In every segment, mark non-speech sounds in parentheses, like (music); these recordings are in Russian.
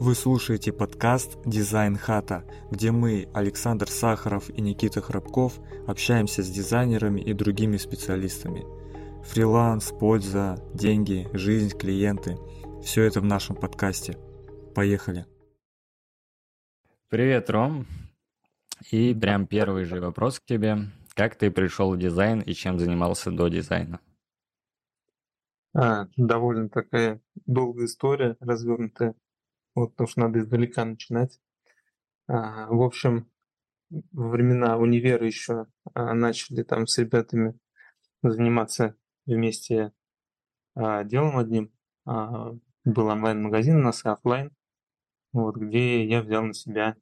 Вы слушаете подкаст «Дизайн хата», где мы, Александр Сахаров и Никита Храбков, общаемся с дизайнерами и другими специалистами. Фриланс, польза, деньги, жизнь, клиенты – все это в нашем подкасте. Поехали! Привет, Ром. И прям первый же вопрос к тебе. Как ты пришел в дизайн и чем занимался до дизайна? А, довольно такая долгая история, развернутая. Вот, потому что надо издалека начинать. А, в общем, во времена универа еще а, начали там с ребятами заниматься вместе а, делом одним. А, был онлайн-магазин у нас и офлайн, вот, где я взял на себя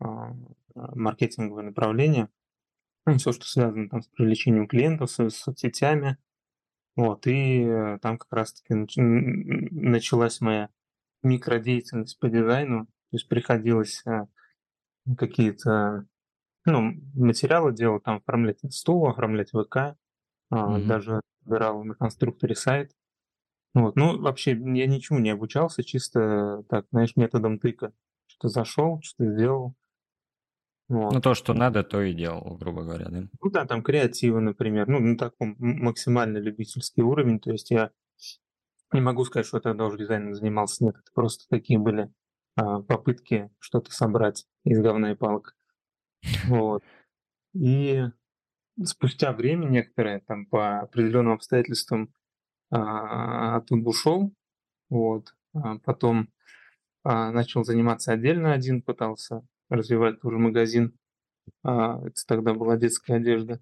а, маркетинговое направление. Ну, все, что связано там с привлечением клиентов, с, соцсетями, вот, и э, там как раз-таки началась моя микродеятельность по дизайну. То есть приходилось э, какие-то ну, материалы делать, там оформлять стол, оформлять ВК, mm-hmm. даже собирал на конструкторе сайт. Вот. Ну, вообще, я ничему не обучался, чисто так, знаешь, методом тыка. Что зашел, что сделал. Вот. Ну, то, что надо, то и делал, грубо говоря, да? Ну да, там креативы, например, ну, на таком максимально любительский уровень, то есть я не могу сказать, что я тогда уже дизайном занимался, нет, это просто такие были а, попытки что-то собрать из говна и палок. Вот. И спустя время некоторое, там, по определенным обстоятельствам а, оттуда ушел, вот, а потом а, начал заниматься отдельно один, пытался развивать тоже магазин. А, это тогда была детская одежда.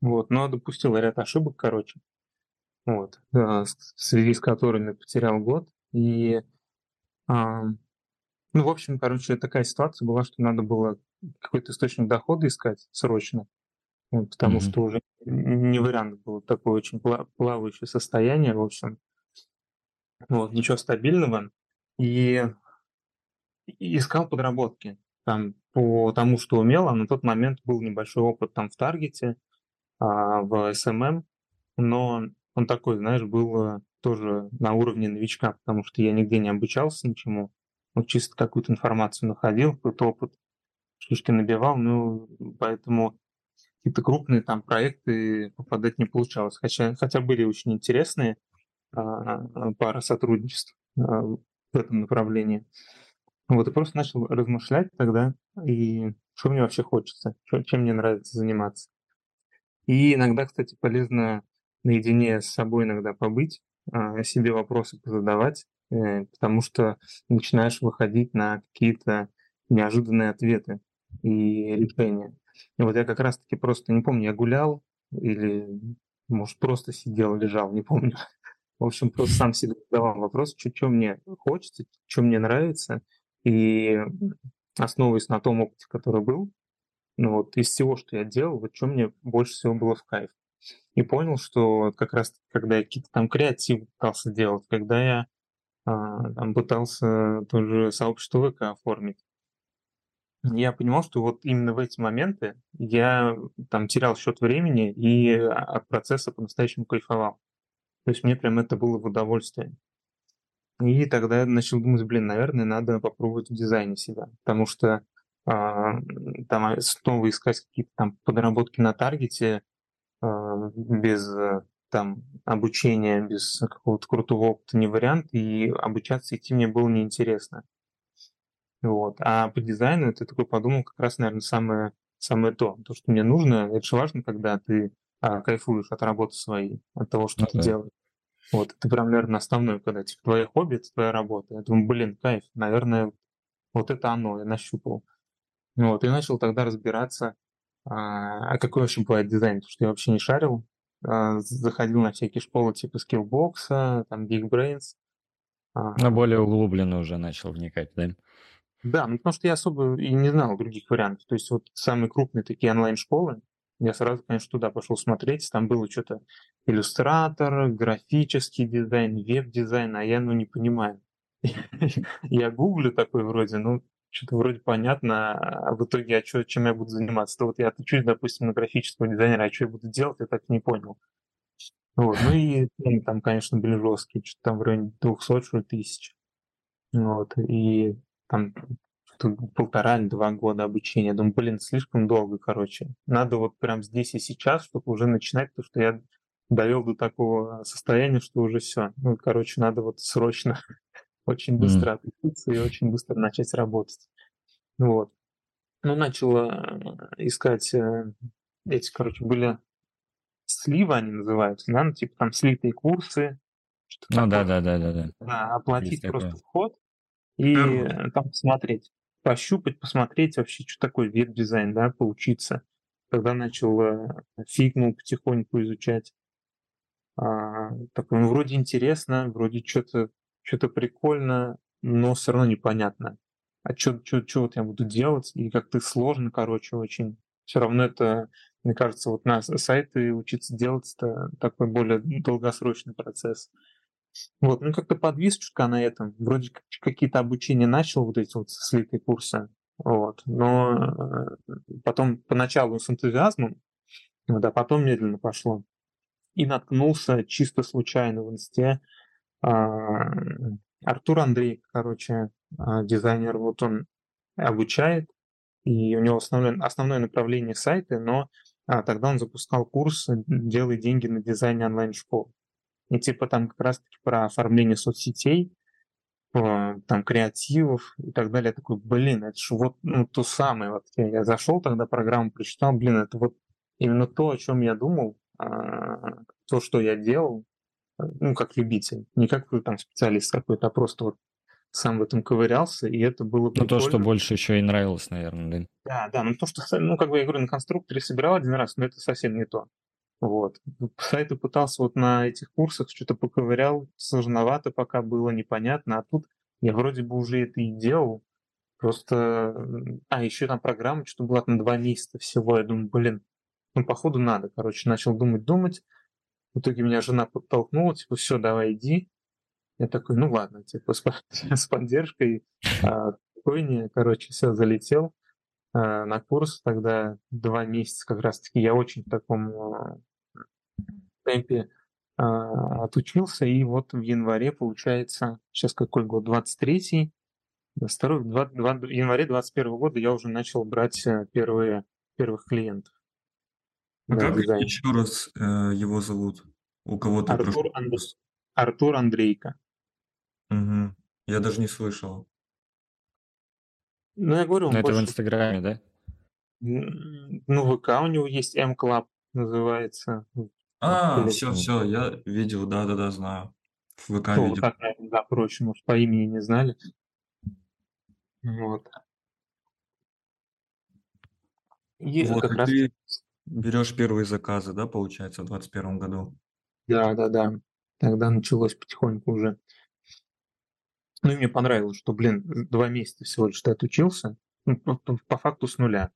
Вот, но допустил ряд ошибок, короче. Вот, в связи с которыми потерял год. И, а, ну, в общем, короче, такая ситуация была, что надо было какой-то источник дохода искать срочно. Вот, потому mm-hmm. что уже не вариант было такое очень плавающее состояние, в общем. Вот, ничего стабильного. И искал подработки там по тому, что умел, а на тот момент был небольшой опыт там в Таргете, а, в SMM, но он такой, знаешь, был э, тоже на уровне новичка, потому что я нигде не обучался ничему, вот чисто какую-то информацию находил, какой-то опыт, шишки набивал, ну, поэтому какие-то крупные там проекты попадать не получалось, хотя, хотя были очень интересные а, пара сотрудничеств а, в этом направлении. Вот, и просто начал размышлять тогда, и что мне вообще хочется, чем мне нравится заниматься. И иногда, кстати, полезно наедине с собой иногда побыть, а, себе вопросы позадавать, э, потому что начинаешь выходить на какие-то неожиданные ответы и решения. И вот я как раз-таки просто, не помню, я гулял или, может, просто сидел, лежал, не помню. (laughs) В общем, просто сам себе задавал вопрос, что, что мне хочется, что мне нравится, и основываясь на том опыте, который был, ну вот из всего, что я делал, вот что мне больше всего было в кайф. И понял, что как раз когда я какие-то там креативы пытался делать, когда я а, там пытался тоже сообщество ВК оформить, я понимал, что вот именно в эти моменты я там терял счет времени и от процесса по-настоящему кайфовал. То есть мне прям это было в удовольствие. И тогда я начал думать, блин, наверное, надо попробовать в дизайне себя, потому что а, там снова искать какие-то там подработки на таргете а, без там обучения, без какого-то крутого опыта не вариант, и обучаться идти мне было неинтересно. Вот. А по дизайну это такой подумал как раз, наверное, самое, самое то. То, что мне нужно, это же важно, когда ты а, кайфуешь от работы своей, от того, что ну, ты да. делаешь. Вот, это прям, наверное, основное, когда типа, твое хобби, это твоя работа. Я думаю, блин, кайф, наверное, вот это оно, я нащупал. Вот, и начал тогда разбираться, а, а какой вообще бывает дизайн, потому что я вообще не шарил. А, заходил на всякие школы типа Skillbox, там Big Brains. А, Но более углубленно уже начал вникать, да? Да, ну потому что я особо и не знал других вариантов. То есть вот самые крупные такие онлайн-школы, я сразу, конечно, туда пошел смотреть, там было что-то иллюстратор, графический дизайн, веб-дизайн, а я, ну, не понимаю. (laughs) Я гуглю такой вроде, ну, что-то вроде понятно, а в итоге, а что, чем я буду заниматься? То вот я отучусь, допустим, на графического дизайнера, а что я буду делать, я так не понял. Вот. Ну и там, конечно, были жесткие, что-то там в районе 200 что тысяч. Вот, и там полтора или два года обучения. Думаю, блин, слишком долго, короче. Надо вот прям здесь и сейчас, чтобы уже начинать, потому что я довел до такого состояния, что уже все. Ну, короче, надо вот срочно, очень быстро отучиться и очень быстро начать работать. Вот. Ну, начал э, искать э, эти, короче, были сливы они называются, да, ну, типа там слитые курсы. Ну да, да, да, да, да. Да, оплатить Есть просто такое. вход и Здорово. там посмотреть, пощупать, посмотреть вообще, что такое веб-дизайн, да, поучиться. Когда начал фигму потихоньку изучать, а, такой, ну, вроде интересно, вроде что-то что-то прикольно, но все равно непонятно. А что вот я буду делать? И как-то сложно, короче, очень. Все равно это мне кажется, вот на сайты учиться делать это такой более долгосрочный процесс. Вот, ну как-то подвис чутка на этом. Вроде как какие-то обучения начал, вот эти вот слитые курсы. Вот. Но э, потом поначалу с энтузиазмом, вот, а потом медленно пошло. И наткнулся чисто случайно в инсте. А, Артур Андрей, короче, а, дизайнер, вот он обучает, и у него основное, основное направление сайты, но а тогда он запускал курс «Делай деньги на дизайне онлайн-школ». И типа там как раз-таки про оформление соцсетей, там креативов и так далее. Я такой, блин, это же вот ну, то самое. Вот я, я зашел тогда, программу прочитал, блин, это вот именно то, о чем я думал, а, то, что я делал, ну, как любитель, не как там специалист какой-то, а просто вот сам в этом ковырялся, и это было прикольно. Ну, то, что больше еще и нравилось, наверное, да? Да, да, ну то, что, ну, как бы я говорю, на конструкторе собирал один раз, но это совсем не то. Вот. Сайты пытался вот на этих курсах, что-то поковырял, сложновато пока было, непонятно, а тут я вроде бы уже это и делал, просто... А, еще там программа что-то была на два месяца всего, я думаю, блин, ну, походу надо, короче, начал думать-думать, в итоге меня жена подтолкнула, типа, все, давай иди, я такой, ну ладно, типа с, (laughs) с поддержкой (laughs) а, спокойнее, короче, все, залетел а, на курс, тогда два месяца как раз-таки я очень в таком а, темпе а, отучился, и вот в январе, получается, сейчас какой год, 23-й, 22, 2, 2, в январе 21 года я уже начал брать э, первые, первых клиентов. А как дизайн. еще раз э, его зовут? У кого то Артур, Анд... Артур Андрейко. Угу. Я даже не слышал. Ну, я говорю, он Но это в больше... Инстаграме, да? Ну, ВК у него есть M-Club, называется. А, все, все, я видел, да-да-да, знаю. В ВК Ну, видел. так, наверное, да, проще, может, по имени не знали. Вот. И Вот, как и раз, ты берешь первые заказы, да, получается, в 21 году? да, да, да, тогда началось потихоньку уже. Ну и мне понравилось, что, блин, два месяца всего лишь ты отучился, ну, по, по факту с нуля.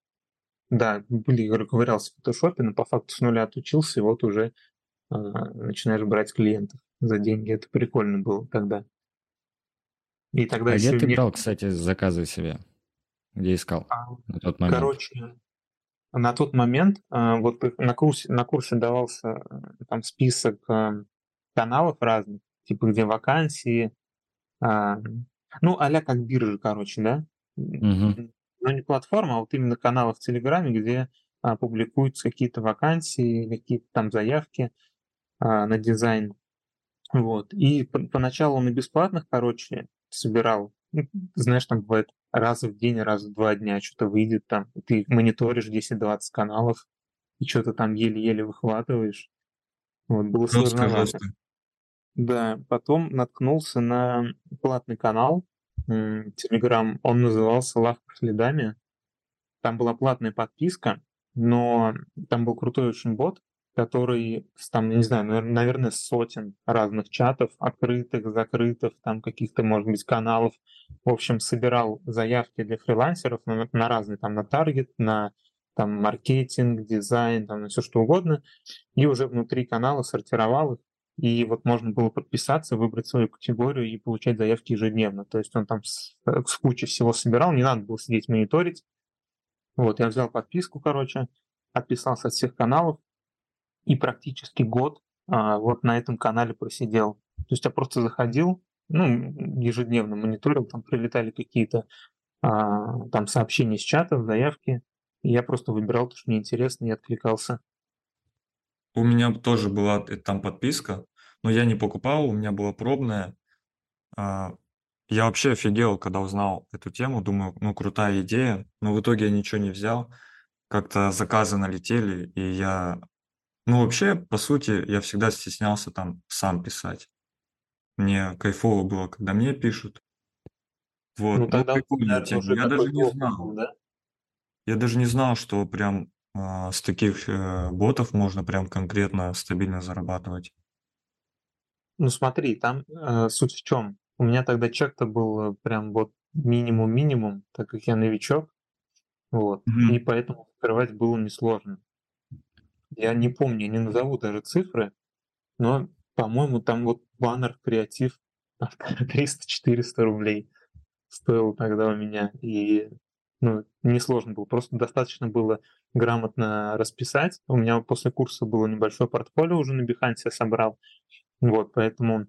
Да, были, ковырялся в фотошопе, но по факту с нуля отучился, и вот уже э, начинаешь брать клиентов за деньги. Это прикольно было тогда. И тогда а где ты не... брал, кстати, заказы себе? Где искал а, на тот момент? Короче, на тот момент э, вот на курсе, на курсе давался э, там список э, каналов разных, типа где вакансии, а, ну, а как биржа, короче, да? Угу. Но не платформа, а вот именно каналы в Телеграме, где а, публикуются какие-то вакансии, какие-то там заявки а, на дизайн. Вот. И по- поначалу он и бесплатных, короче, собирал. Ну, знаешь, там бывает раз в день, раз в два дня что-то выйдет там. Ты мониторишь 10-20 каналов и что-то там еле-еле выхватываешь. Вот, было Жестко, жестко. Да, потом наткнулся на платный канал, Телеграм, он назывался «Лавка следами». Там была платная подписка, но там был крутой очень бот, который, там, не знаю, наверное, сотен разных чатов, открытых, закрытых, там каких-то, может быть, каналов. В общем, собирал заявки для фрилансеров на, на разные, там, на таргет, на там маркетинг, дизайн, там, на все что угодно, и уже внутри канала сортировал их и вот можно было подписаться, выбрать свою категорию и получать заявки ежедневно. То есть он там с, с кучи всего собирал, не надо было сидеть мониторить. Вот, я взял подписку, короче, отписался от всех каналов и практически год а, вот на этом канале просидел. То есть я просто заходил, ну, ежедневно мониторил, там прилетали какие-то а, там сообщения с чатов, заявки, и я просто выбирал то, что мне интересно, и откликался. У меня тоже была там подписка, но я не покупал, у меня была пробная. А, я вообще офигел, когда узнал эту тему, думаю, ну крутая идея, но в итоге я ничего не взял. Как-то заказы налетели, и я... Ну вообще, по сути, я всегда стеснялся там сам писать. Мне кайфово было, когда мне пишут. Вот, Ну ну тогда у прикольная тебя тема. уже Я даже не опыт знал. да? Я даже не знал, что прям а, с таких э, ботов можно прям конкретно стабильно зарабатывать. Ну смотри, там э, суть в чем? У меня тогда чек-то был э, прям вот минимум-минимум, так как я новичок, вот, и Мгм. поэтому открывать было несложно. Я не помню, не назову даже цифры, но, по-моему, там вот баннер креатив 300-400 (laughs) рублей стоил тогда у меня. И ну, несложно было. Просто достаточно было грамотно расписать. У меня после курса было небольшое портфолио уже на Behance я собрал. Вот, поэтому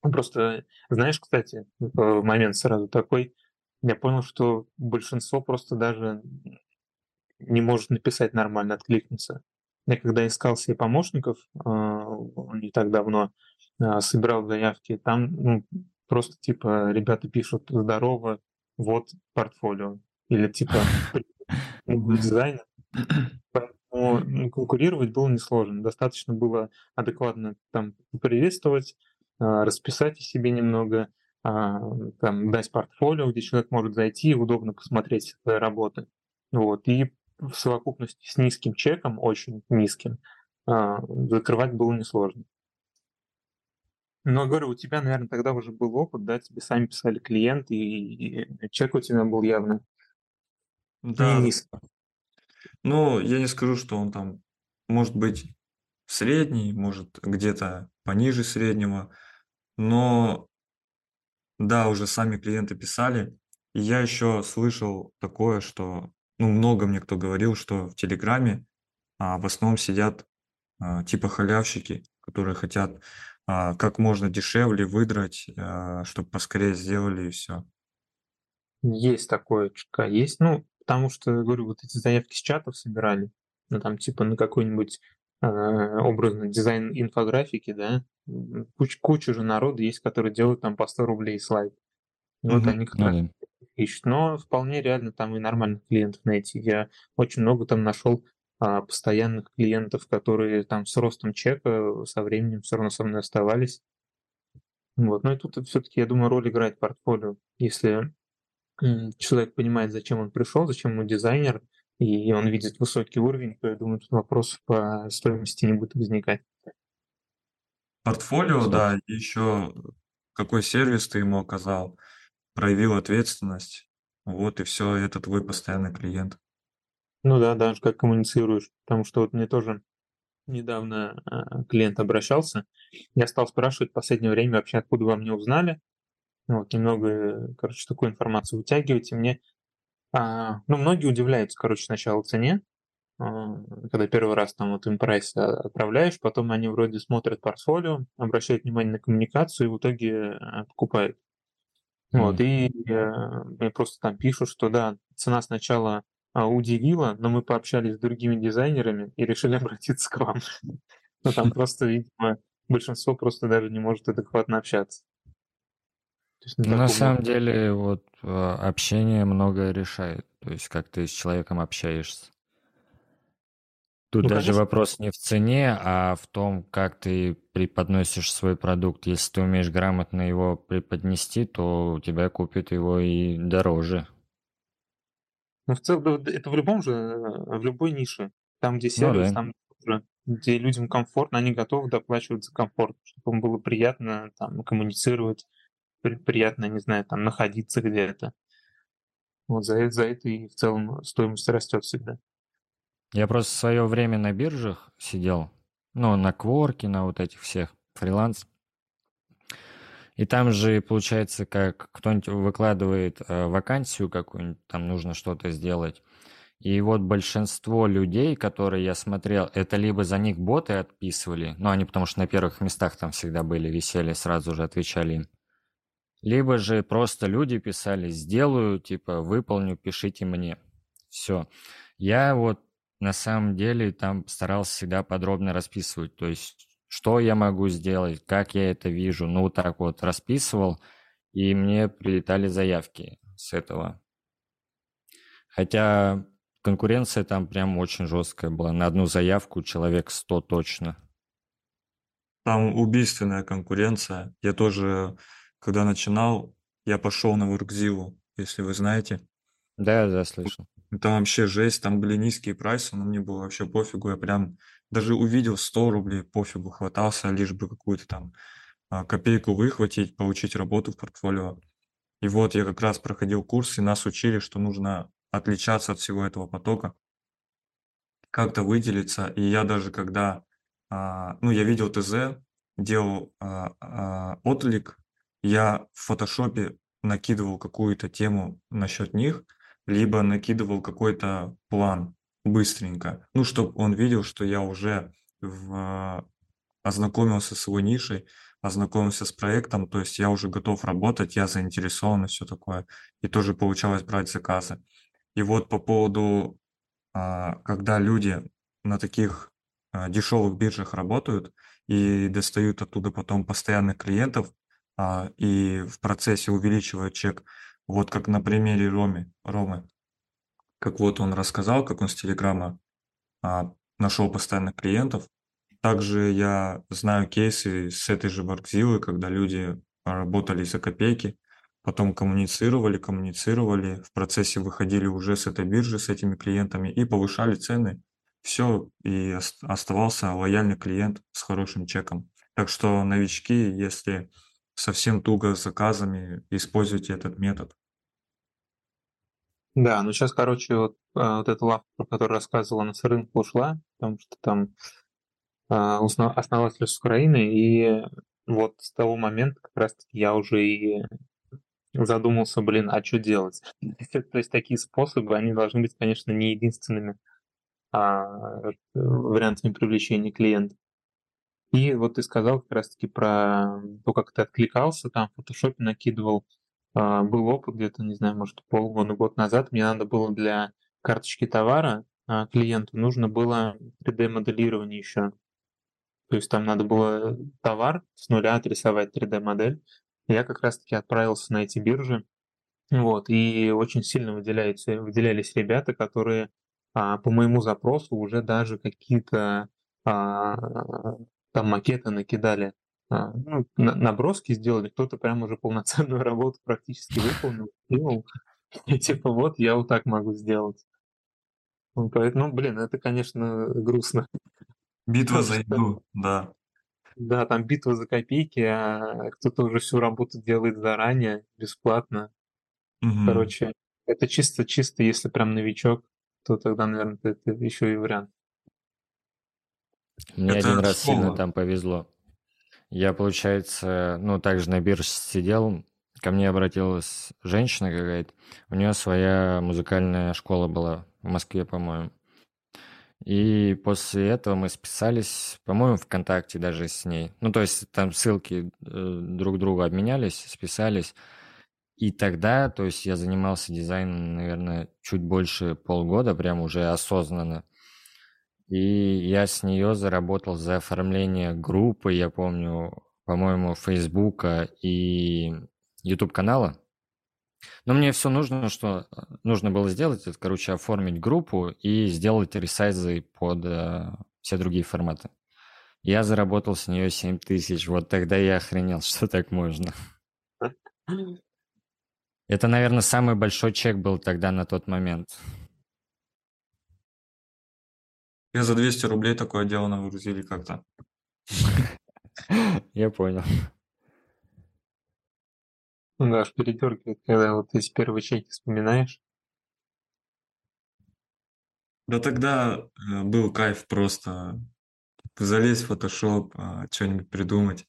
просто, знаешь, кстати, э, момент сразу такой, я понял, что большинство просто даже не может написать нормально, откликнуться. Я когда искал себе помощников а, не так давно, а, собирал заявки, там ну, просто типа ребята пишут «Здорово, вот портфолио». Или типа Мгм. (laughs) дизайн. Поэтому ну, конкурировать было несложно. Достаточно было адекватно там приветствовать, а, расписать о себе немного, там, дать портфолио, где человек может зайти и удобно посмотреть свои работы. Вот. И в совокупности с низким чеком, очень низким, а, закрывать было несложно. Но говорю, у тебя, наверное, тогда уже был опыт, да, тебе сами писали клиенты, и, и чек у тебя был явно не Да, низкий. ну, я не скажу, что он там может быть средний, может где-то пониже среднего, но да, уже сами клиенты писали. И я еще слышал такое, что, ну, много мне кто говорил, что в Телеграме а, в основном сидят а, типа халявщики, которые хотят а, как можно дешевле выдрать, а, чтобы поскорее сделали и все. Есть такое чутка, есть. Ну, потому что, говорю, вот эти заявки с чатов собирали, ну, там, типа, на какой-нибудь э, образный дизайн инфографики, да, куч, куча же народа есть, которые делают там по 100 рублей слайд. И вот они как Ну раз ищут. Но вполне реально там и нормальных клиентов найти. Я очень много там нашел а, постоянных клиентов, которые там с ростом чека со временем все равно со мной оставались. Вот. Ну и тут все-таки, я думаю, роль играет портфолио. Если человек понимает, зачем он пришел, зачем ему дизайнер, и он видит высокий уровень, то я думаю, тут вопросов по стоимости не будет возникать. Портфолио, да, и еще какой сервис ты ему оказал, проявил ответственность, вот и все, это твой постоянный клиент. Ну да, даже как коммуницируешь, потому что вот мне тоже недавно а, клиент обращался, я стал спрашивать в последнее время вообще, откуда вы мне узнали, вот, немного, короче, такую информацию вытягивать, и мне, а, ну, многие удивляются, короче, сначала цене, а, когда первый раз там вот им прайс а, отправляешь, потом они вроде смотрят портфолио, обращают внимание на коммуникацию и в итоге а, покупают. Вот, и э, мне просто там пишут, что да, цена сначала а, удивила, но мы пообщались с другими дизайнерами и решили (laughs) обратиться к вам. Ну, там просто, видимо, большинство просто даже не может адекватно общаться. Есть на Ну, на таком самом деле, вот э, общение многое решает. То есть, как ты с человеком общаешься. Тут Ну, даже конечно, вопрос не в цене, а в том, как ты преподносишь свой продукт. Если ты умеешь грамотно его преподнести, то у тебя купят его и дороже. но в целом это в любом же, э, в любой нише. Там, где Ну сервис, да. там уже, где людям комфортно, они готовы доплачивать за комфорт, чтобы им было приятно там коммуницировать, при- приятно, не знаю, там находиться где-то. Вот за за это и в целом стоимость растет всегда. Я просто свое время на биржах сидел, ну, на Кворке, на вот этих всех, фриланс. И там же получается, как кто-нибудь выкладывает э, вакансию какую-нибудь, там нужно что-то сделать. И вот большинство людей, которые я смотрел, это либо за них боты отписывали, ну, они потому что на первых местах там всегда были, висели, сразу же отвечали им. Либо же просто люди писали, сделаю, типа, выполню, пишите мне. Все. Я вот на самом деле там старался всегда подробно расписывать, то есть что я могу сделать, как я это вижу. Ну, вот так вот расписывал, и мне прилетали заявки с этого. Хотя конкуренция там прям очень жесткая была. На одну заявку человек 100 точно. Там убийственная конкуренция. Я тоже, когда начинал, я пошел на Workzilla, если вы знаете. Да, да, слышал. Там вообще жесть, там были низкие прайсы, но мне было вообще пофигу. Я прям даже увидел 100 рублей, пофигу, хватался, лишь бы какую-то там а, копейку выхватить, получить работу в портфолио. И вот я как раз проходил курс, и нас учили, что нужно отличаться от всего этого потока, как-то выделиться. И я даже когда, а, ну, я видел ТЗ, делал а, отклик, я в фотошопе накидывал какую-то тему насчет них, либо накидывал какой-то план быстренько, ну, чтобы он видел, что я уже в, ознакомился с его нишей, ознакомился с проектом, то есть я уже готов работать, я заинтересован и все такое, и тоже получалось брать заказы. И вот по поводу, а, когда люди на таких а, дешевых биржах работают и достают оттуда потом постоянных клиентов а, и в процессе увеличивают чек, вот как на примере Роме, Ромы, как вот он рассказал, как он с Телеграма нашел постоянных клиентов. Также я знаю кейсы с этой же Баркзилы, когда люди работали за копейки, потом коммуницировали, коммуницировали, в процессе выходили уже с этой биржи, с этими клиентами и повышали цены. Все, и оставался лояльный клиент с хорошим чеком. Так что новички, если совсем туго с заказами, используйте этот метод. Да, ну сейчас, короче, вот, а, вот эта лавка, про которую рассказывала, она с рынка ушла, потому что там а, основатель с Украины, и вот с того момента как раз-таки я уже и задумался, блин, а что делать? (laughs) То есть такие способы, они должны быть, конечно, не единственными а, вариантами привлечения клиента. И вот ты сказал как раз-таки про то, как ты откликался, там в фотошопе накидывал. А, был опыт где-то, не знаю, может, полгода, год назад. Мне надо было для карточки товара а, клиенту, нужно было 3D-моделирование еще. То есть там надо было товар с нуля отрисовать 3D-модель. Я как раз-таки отправился на эти биржи. Вот, и очень сильно выделяются, выделялись ребята, которые а, по моему запросу уже даже какие-то а, там макеты накидали, ну, на, наброски сделали, кто-то прям уже полноценную (laughs) работу практически выполнил, сделал. И типа вот я вот так могу сделать. Ну, поэтому, блин, это, конечно, грустно. Битва за еду, да. Да, там битва за копейки, а кто-то уже всю работу делает заранее, бесплатно. Мгм. Короче, это чисто-чисто, если прям новичок, то тогда, наверное, это еще и вариант. Мне Это один раз сильно школа. там повезло. Я, получается, ну, также на бирже сидел, ко мне обратилась женщина какая-то, у нее своя музыкальная школа была в Москве, по-моему. И после этого мы списались, по-моему, ВКонтакте даже с ней. Ну, то есть там ссылки э, друг другу обменялись, списались. И тогда, то есть я занимался дизайном, наверное, чуть больше полгода, прям уже осознанно. И я с нее заработал за оформление группы, я помню, по-моему, Фейсбука и YouTube канала. Но мне все нужно, что э, нужно было сделать, это, короче, оформить группу и сделать ресайзы под э, все другие форматы. Я заработал с нее 7 тысяч, вот тогда я охренел, (laughs) что так можно. (laughs) Это, наверное, самый большой чек был тогда на тот момент. Я за 200 рублей такое дело нагрузили как-то. Я понял. Ну да, аж передергивает, когда вот эти первые чеки вспоминаешь. Да тогда э, был кайф просто залезть в Photoshop, а, что-нибудь придумать.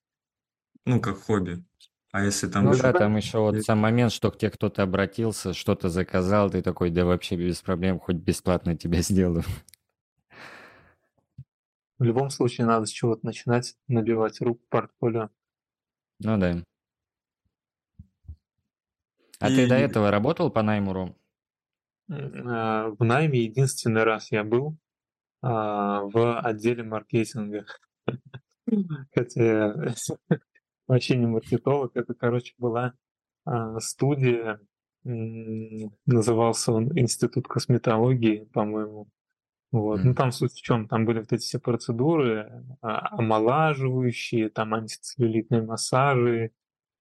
Ну, как хобби. А если там... Ну еще- да, там еще вот сам момент, что к тебе кто-то обратился, что-то заказал, ты такой, да вообще без проблем, хоть бесплатно тебя сделаю. В любом случае надо с чего-то начинать, набивать руку портфолио. Ну да. А И- ты до этого работал по найму, Ром? А, В найме единственный раз я был а, в отделе маркетинга. (laughs) Хотя я (laughs) вообще не маркетолог. Это, короче, была а, студия, назывался он Институт косметологии, по-моему. Вот. Ну, там суть в чем? Там были вот эти все процедуры, а, омолаживающие, там антицеллюлитные массажи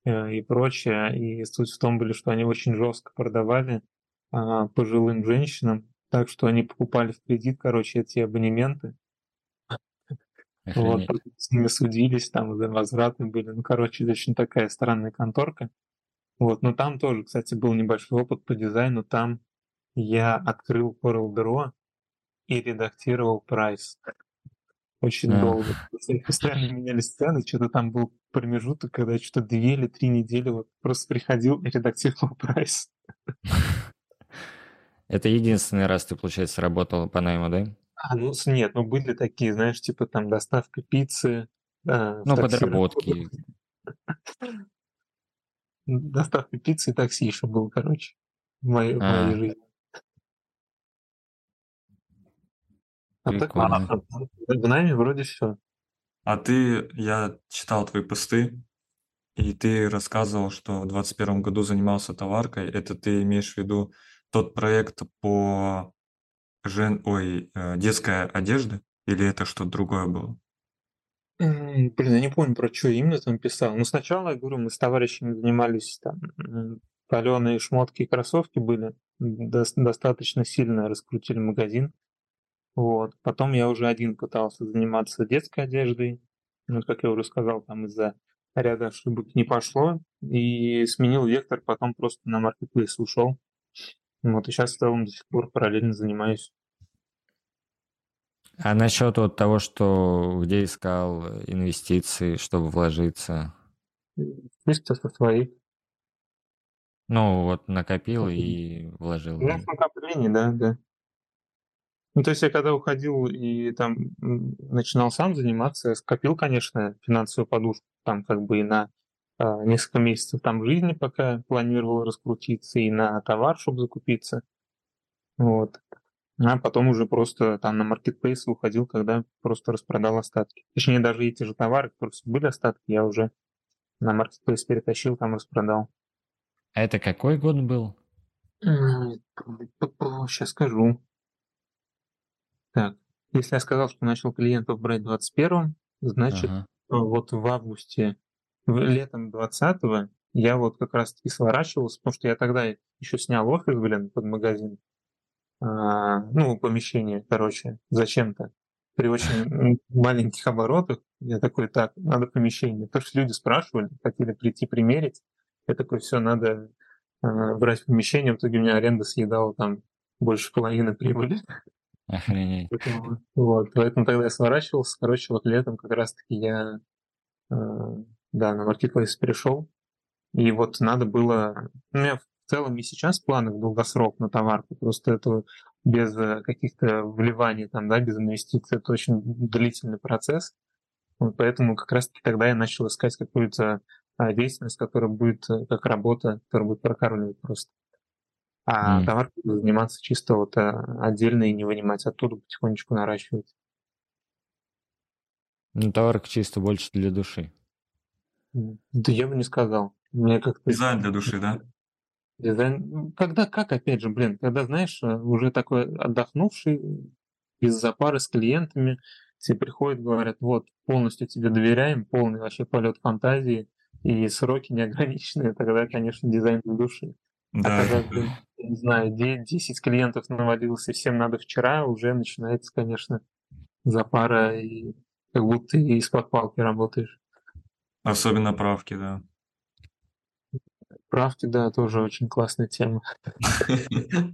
э, и прочее. И суть в том были, что они очень жестко продавали а, пожилым женщинам, так что они покупали в кредит, короче, эти абонементы. Вот, Охренеть. с ними судились, там за возвраты были. Ну, короче, очень такая странная конторка. Вот, но там тоже, кстати, был небольшой опыт по дизайну. Там я открыл Coral Draw и редактировал прайс. Очень А. долго. Постоянно меняли сцены, что-то там был промежуток, когда что-то две или три недели вот просто приходил и редактировал (laughs) прайс. Это единственный раз ты, получается, работал по найму, да? А, ну нет, ну были такие, знаешь, типа там доставка пиццы. э, Ну, подработки. Доставка пиццы и такси еще был, короче, в моей, в А. моей жизни. А так, Прикольно. а, в нами вроде все. А ты, я читал твои посты, и ты рассказывал, что в 21 году занимался товаркой. Это ты имеешь в виду тот проект по жен... Ой, э, детской одежды? Или это что-то другое было? Блин, я не помню, про что именно там писал. Но сначала, я говорю, мы с товарищами занимались там, паленые шмотки и кроссовки были, дос- достаточно сильно раскрутили магазин. Вот. Потом я уже один пытался заниматься детской одеждой. Ну, как я уже сказал, там из-за ряда ошибок не пошло. И сменил вектор, потом просто на маркетплейс ушел. Вот, и сейчас в целом до сих пор параллельно занимаюсь. А насчет вот того, что где искал инвестиции, чтобы вложиться? Чисто со своих. Ну, вот накопил и вложил. Ну, в накоплении, да, да. Ну, то есть я когда уходил и там начинал сам заниматься, скопил, конечно, финансовую подушку, там как бы и на а, несколько месяцев там жизни, пока планировал раскрутиться, и на товар, чтобы закупиться. Вот. А потом уже просто там на маркетплейс уходил, когда просто распродал остатки. Точнее, даже эти же товары, которые были остатки, я уже на маркетплейс перетащил, там распродал. А это какой год был? Сейчас скажу. Так, если я сказал, что начал клиентов брать в 21 значит, Ага. вот в августе, в- летом 20 я вот как раз таки сворачивался, потому что я тогда еще снял офис, блин, под магазин. А, ну, помещение, короче, зачем-то. При очень маленьких оборотах я такой, так, надо помещение. Потому что люди спрашивали, хотели прийти примерить. Я такой, все, надо а, брать помещение. В итоге у меня аренда съедала там больше половины прибыли. Охренеть. Поэтому, вот, поэтому тогда я сворачивался. Короче, вот летом как раз-таки я э, да, на Marketplace пришел. И вот надо было... У меня в целом и сейчас планы в долгосрок на товарку. Просто это без э, каких-то вливаний, там, да, без инвестиций. Это очень длительный процесс. Вот поэтому как раз-таки тогда я начал искать какую-то а, деятельность, которая будет э, как работа, которая будет прокармливать просто. А М. товар заниматься чисто вот а, отдельно и не вынимать оттуда, потихонечку наращивать. Ну, товарка чисто больше для души. Да я бы не сказал. Мне как-то Дизайн для души, да? дизайн... ну, Когда как, опять же, блин, когда, знаешь, э, уже такой отдохнувший, без запары с клиентами, тебе приходят, говорят, вот, полностью тебе доверяем, полный вообще полет фантазии и сроки неограниченные, тогда, конечно, дизайн для души. Да, а когда, блин, не знаю, де- 10 клиентов навалилось, и всем надо вчера, уже начинается, конечно, запара, и как будто ты из-под палки работаешь. особенно правки, да. Правки, да, тоже очень классная тема. (laughs)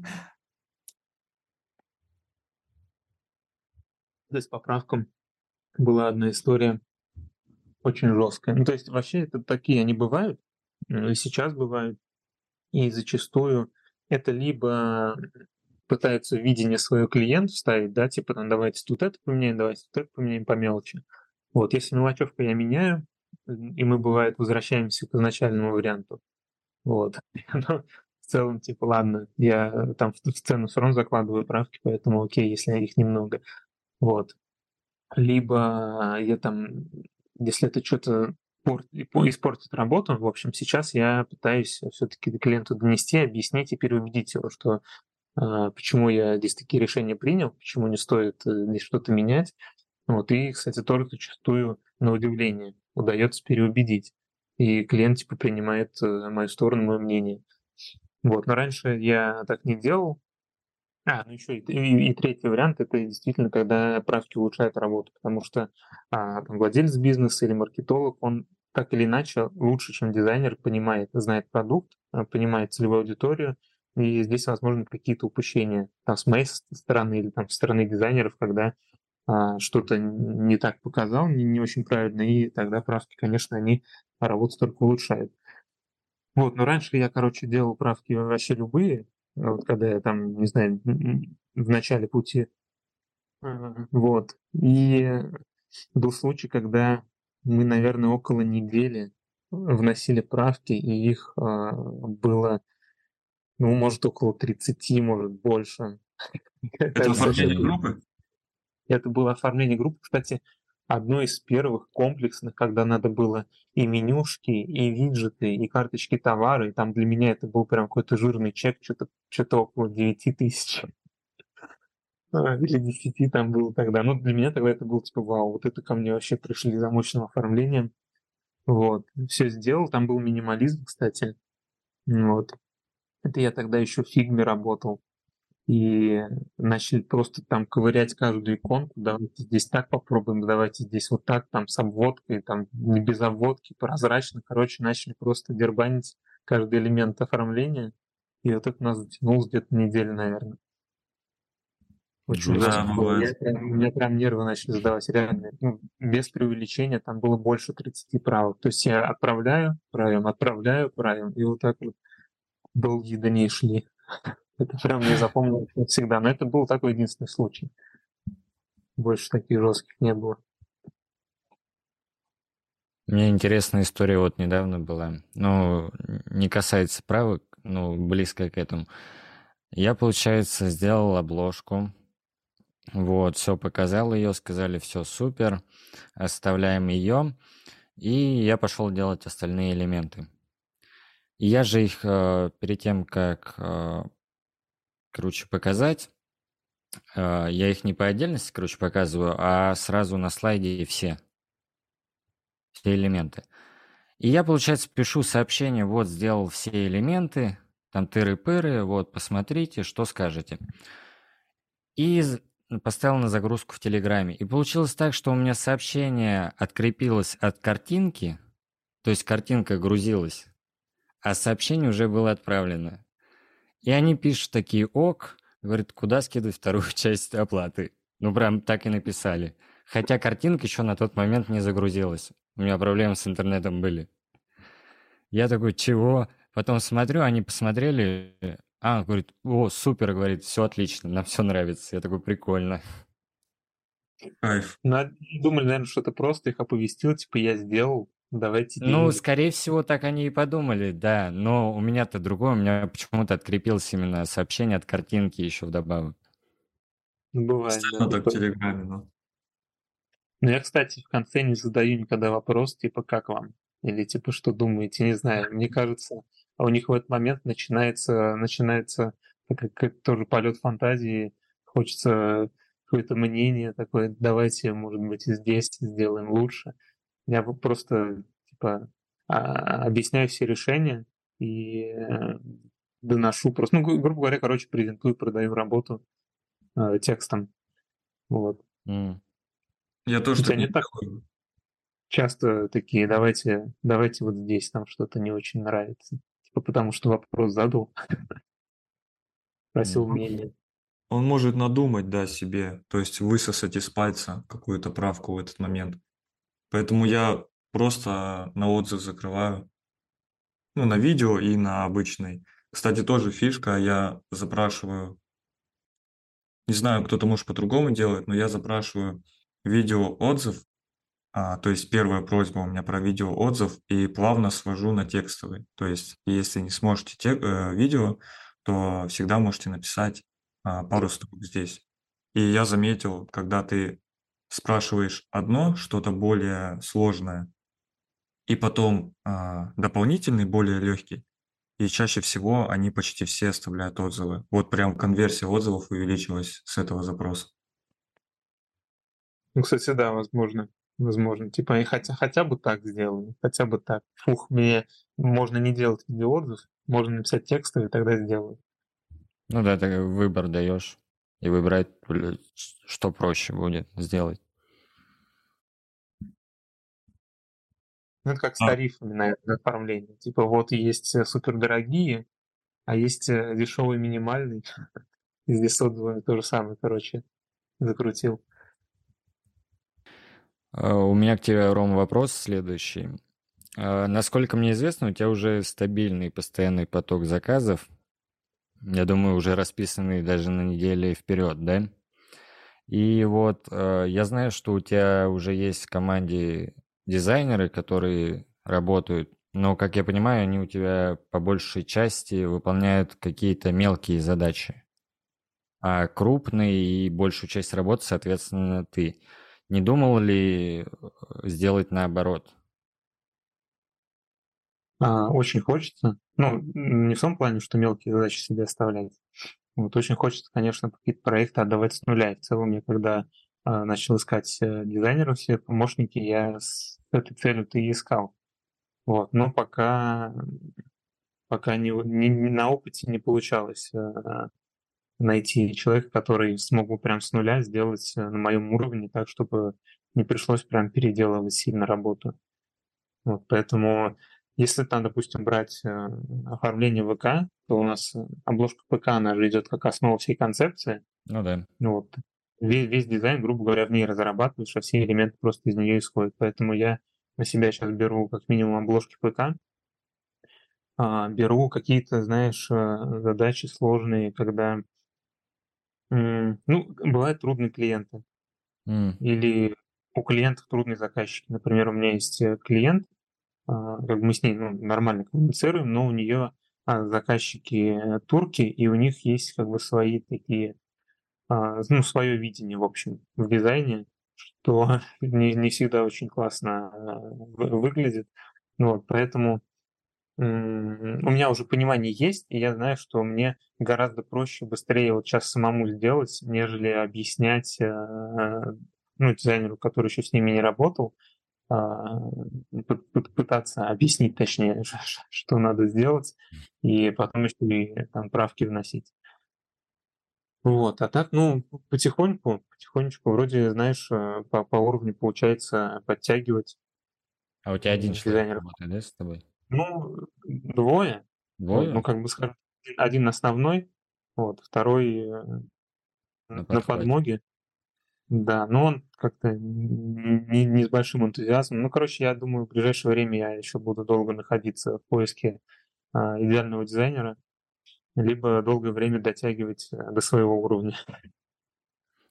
Да, с поправком была одна история очень жесткая. Ну, то есть вообще это такие они бывают, и сейчас бывают, и зачастую это либо пытается видение своего клиента вставить, да, типа там давайте тут это поменяем, давайте тут это поменяем по мелочи. Вот, если мелочевку я меняю, и мы, бывает, возвращаемся к изначальному варианту, Вот. (laughs) В целом, типа, ладно, я там в цену все равно закладываю правки, поэтому окей, если их немного. Вот. Либо я там, если это что-то испортит работу, в общем, сейчас я пытаюсь все-таки клиенту донести, объяснить и переубедить его, что а, почему я здесь такие решения принял, почему не стоит э, здесь что-то менять. Вот, и, кстати, тоже зачастую на удивление удается переубедить. И клиент типа принимает э, мою сторону, мое мнение. Вот, но раньше я так не делал. А, ну еще и, и, и третий вариант это действительно, когда правки улучшают работу, потому что а, там, владелец бизнеса или маркетолог, он так или иначе лучше, чем дизайнер, понимает, знает продукт, а, понимает целевую аудиторию, и здесь возможны какие-то упущения там, с моей стороны или там, с стороны дизайнеров, когда а, что-то не так показал, не, не очень правильно, и тогда правки, конечно, они работу только улучшают. Вот, но раньше я, короче, делал правки вообще любые, вот когда я там, не знаю, в начале пути. Вот. И был случай, когда мы, наверное, около недели вносили правки, и их э, было ну, может, около 30, может, больше. (laughs) Это оформление группы? Это было оформление группы, кстати, одно из первых комплексных, когда надо было и менюшки, и виджеты, и карточки товара, и там для меня это был прям какой-то жирный чек, что-то что около 9 тысяч. (laughs) А, или 10 там было тогда. Ну, для меня тогда это было типа, вау, вот это ко мне вообще пришли за мощным оформлением. Вот, все сделал, там был минимализм, кстати. Вот. Это я тогда еще в фигме работал. И начали просто там ковырять каждую иконку. Давайте здесь так попробуем, давайте здесь вот так, там с обводкой, там не без обводки, прозрачно. Короче, начали просто дербанить каждый элемент оформления. И вот это нас затянулось где-то неделю, наверное. Очень да, бывает. Я, у меня прям нервы начали сдавать, реально. Ну, без преувеличения там было больше 30 правок. То есть я отправляю, правим, отправляю, правим. И вот так вот долгие дни шли. Это прям мне запомнилось всегда. Но это был такой единственный случай. Больше таких жестких не было. Мне интересная история вот недавно была. Ну, не касается правок, но близко к этому. Я, получается, сделал обложку. Вот, все показал ее, сказали, все супер, оставляем ее. И я пошел делать остальные элементы. И я же их э, перед тем, как, э, короче, показать, э, я их не по отдельности, короче, показываю, а сразу на слайде все. Все элементы. И я, получается, пишу сообщение, вот, сделал все элементы, там тыры-пыры, вот, посмотрите, что скажете. И поставил на загрузку в Телеграме. И получилось так, что у меня сообщение открепилось от картинки, то есть картинка грузилась а сообщение уже было отправлено. И они пишут такие «ок», говорят, куда скидывать вторую (laughs) часть оплаты. Ну, прям так и написали. Хотя картинка еще на тот момент не загрузилась. У меня проблемы с интернетом были. Я такой, чего? Потом смотрю, они посмотрели. А, говорит, о, супер, говорит, все отлично, нам все нравится. Я такой, прикольно. Кайф. Ну, думали, наверное, что это просто их оповестил, типа, я сделал, Давайте Ну, скорее всего, так они и подумали, да. Но у меня-то другое, у меня почему-то открепилось именно сообщение от картинки еще вдобавок. Ну, бывает, да. так в Телеграме, но... Ну, я, кстати, в конце не задаю никогда вопрос, типа, как вам? Или, типа, что думаете? Не знаю. Мне кажется, а у них в этот момент начинается, начинается как, как тоже полет фантазии, хочется какое-то мнение такое, давайте, может быть, здесь сделаем лучше. Я просто типа а, объясняю все решения и э, доношу просто, ну, грубо говоря, короче, презентую, продаю работу э, текстом. Вот. Mm. Я тоже так не так часто такие, давайте, давайте вот здесь нам что-то не очень нравится. Типа потому что вопрос задал. (laughs) Просил мнение. Он может надумать, да, себе, то есть высосать из пальца какую-то правку в этот момент. Поэтому я просто на отзыв закрываю. Ну, на видео и на обычный. Кстати, тоже фишка, я запрашиваю, не знаю, кто-то может по-другому делает, но я запрашиваю видео отзыв а, то есть первая просьба у меня про видеоотзыв и плавно свожу на текстовый. То есть если не сможете тек, э, видео, то всегда можете написать а, пару строк здесь. И я заметил, когда ты спрашиваешь одно, что-то более сложное, и потом а, дополнительный, более легкий, и чаще всего они почти все оставляют отзывы. Вот прям конверсия отзывов увеличилась с этого запроса. Ну, кстати, да, возможно. Возможно. Типа, и хотя, хотя бы так сделаю, хотя бы так. Фух, мне можно не делать видеоотзыв, можно написать текстовый, тогда сделаю. Ну да, ты выбор даешь и выбирать, что проще будет сделать. Ну, это как с а. тарифами на, на оформление. Типа, вот есть э, супердорогие, а есть э, дешевый минимальный. И здесь с отзывами то же самое, короче, закрутил. А, у меня к тебе, Ром, вопрос следующий. А, насколько мне известно, у тебя уже стабильный постоянный поток заказов. Я думаю, уже расписанный даже на неделю вперед, да? И вот я знаю, что у тебя уже есть в команде дизайнеры, которые работают, но, как я понимаю, они у тебя по большей части выполняют какие-то мелкие задачи. А крупные и большую часть работы, соответственно, ты. Не думал ли э, сделать наоборот? А, очень хочется. Ну, не в том плане, что мелкие задачи себе оставлять. Вот очень хочется, конечно, какие-то проекты отдавать с нуля. И в целом я когда начал искать э, дизайнеров, все помощники, я с этой целью ты и искал. Вот, но пока, пока не, не, не на опыте не получалось э, найти человека, который смог бы прям с нуля сделать э, на моем уровне так, чтобы не пришлось прям переделывать сильно работу. Вот, поэтому если там, допустим, брать э, оформление ВК, то у нас обложка ПК, она же идет как основа всей концепции. Ну да. Вот. Весь, весь дизайн, грубо говоря, в ней разрабатываешь, а все элементы просто из нее исходят. Поэтому я на себя сейчас беру как минимум обложки ПК, а, беру какие-то, знаешь, задачи сложные, когда ну, бывают трудные клиенты. Mm. Или у клиентов трудные заказчики. Например, у меня есть э, клиент, а, как бы мы с ней ну, нормально коммуницируем, но у нее а, заказчики э, турки, и у них есть как бы свои такие, ну, свое видение, в общем, в дизайне, что (laughs) не, не всегда очень классно выглядит. Вот, поэтому у меня уже понимание есть, и я знаю, что мне гораздо проще, быстрее вот сейчас самому сделать, нежели объяснять э, ну, дизайнеру, который еще с ними не работал, а, пытаться объяснить, точнее, (laughs) что надо сделать, и потом еще и там правки вносить. Вот, а так, ну, потихоньку, потихонечку, вроде, знаешь, э, по, по уровню получается подтягивать. А у тебя один человек работает, да, с тобой? Ну, двое. Двое? Ну, как бы скажем, один основной, вот, второй э, на, на подмоге. Да, но он как-то не, не с большим энтузиазмом. Ну, короче, я думаю, в ближайшее время я еще буду долго находиться в поиске а, идеального дизайнера, либо долгое время дотягивать э, до своего уровня.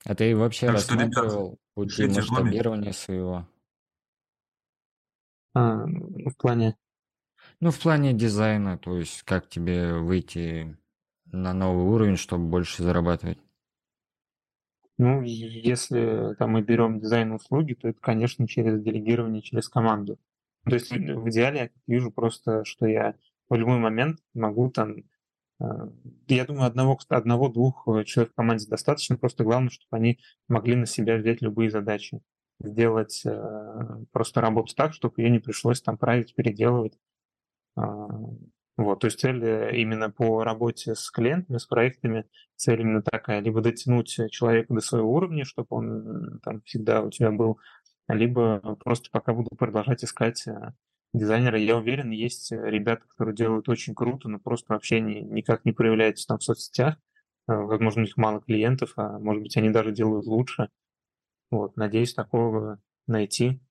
А ты вообще так рассматривал пути масштабирования своего? А, в плане ну, в плане дизайна, то есть как тебе выйти на новый уровень, чтобы больше зарабатывать? Ну, если там мы берем дизайн услуги, то это, конечно, через делегирование, через команду. То есть в идеале я вижу просто, что я в любой момент могу там, э, я думаю, одного, одного-двух э, человек в команде достаточно, просто главное, чтобы они могли на себя взять любые задачи, сделать э, просто работу так, чтобы ее не пришлось там править, переделывать. Вот, то есть цель э, именно по работе с клиентами, с проектами, цель именно такая, либо дотянуть человека до своего уровня, чтобы он там всегда у тебя был, либо просто пока буду продолжать искать э, дизайнера. Я уверен, есть ребята, которые делают очень круто, но просто вообще не, никак не проявляются там в соцсетях. Э, возможно, у них мало клиентов, а может быть, они даже делают лучше. Вот, надеюсь, такого найти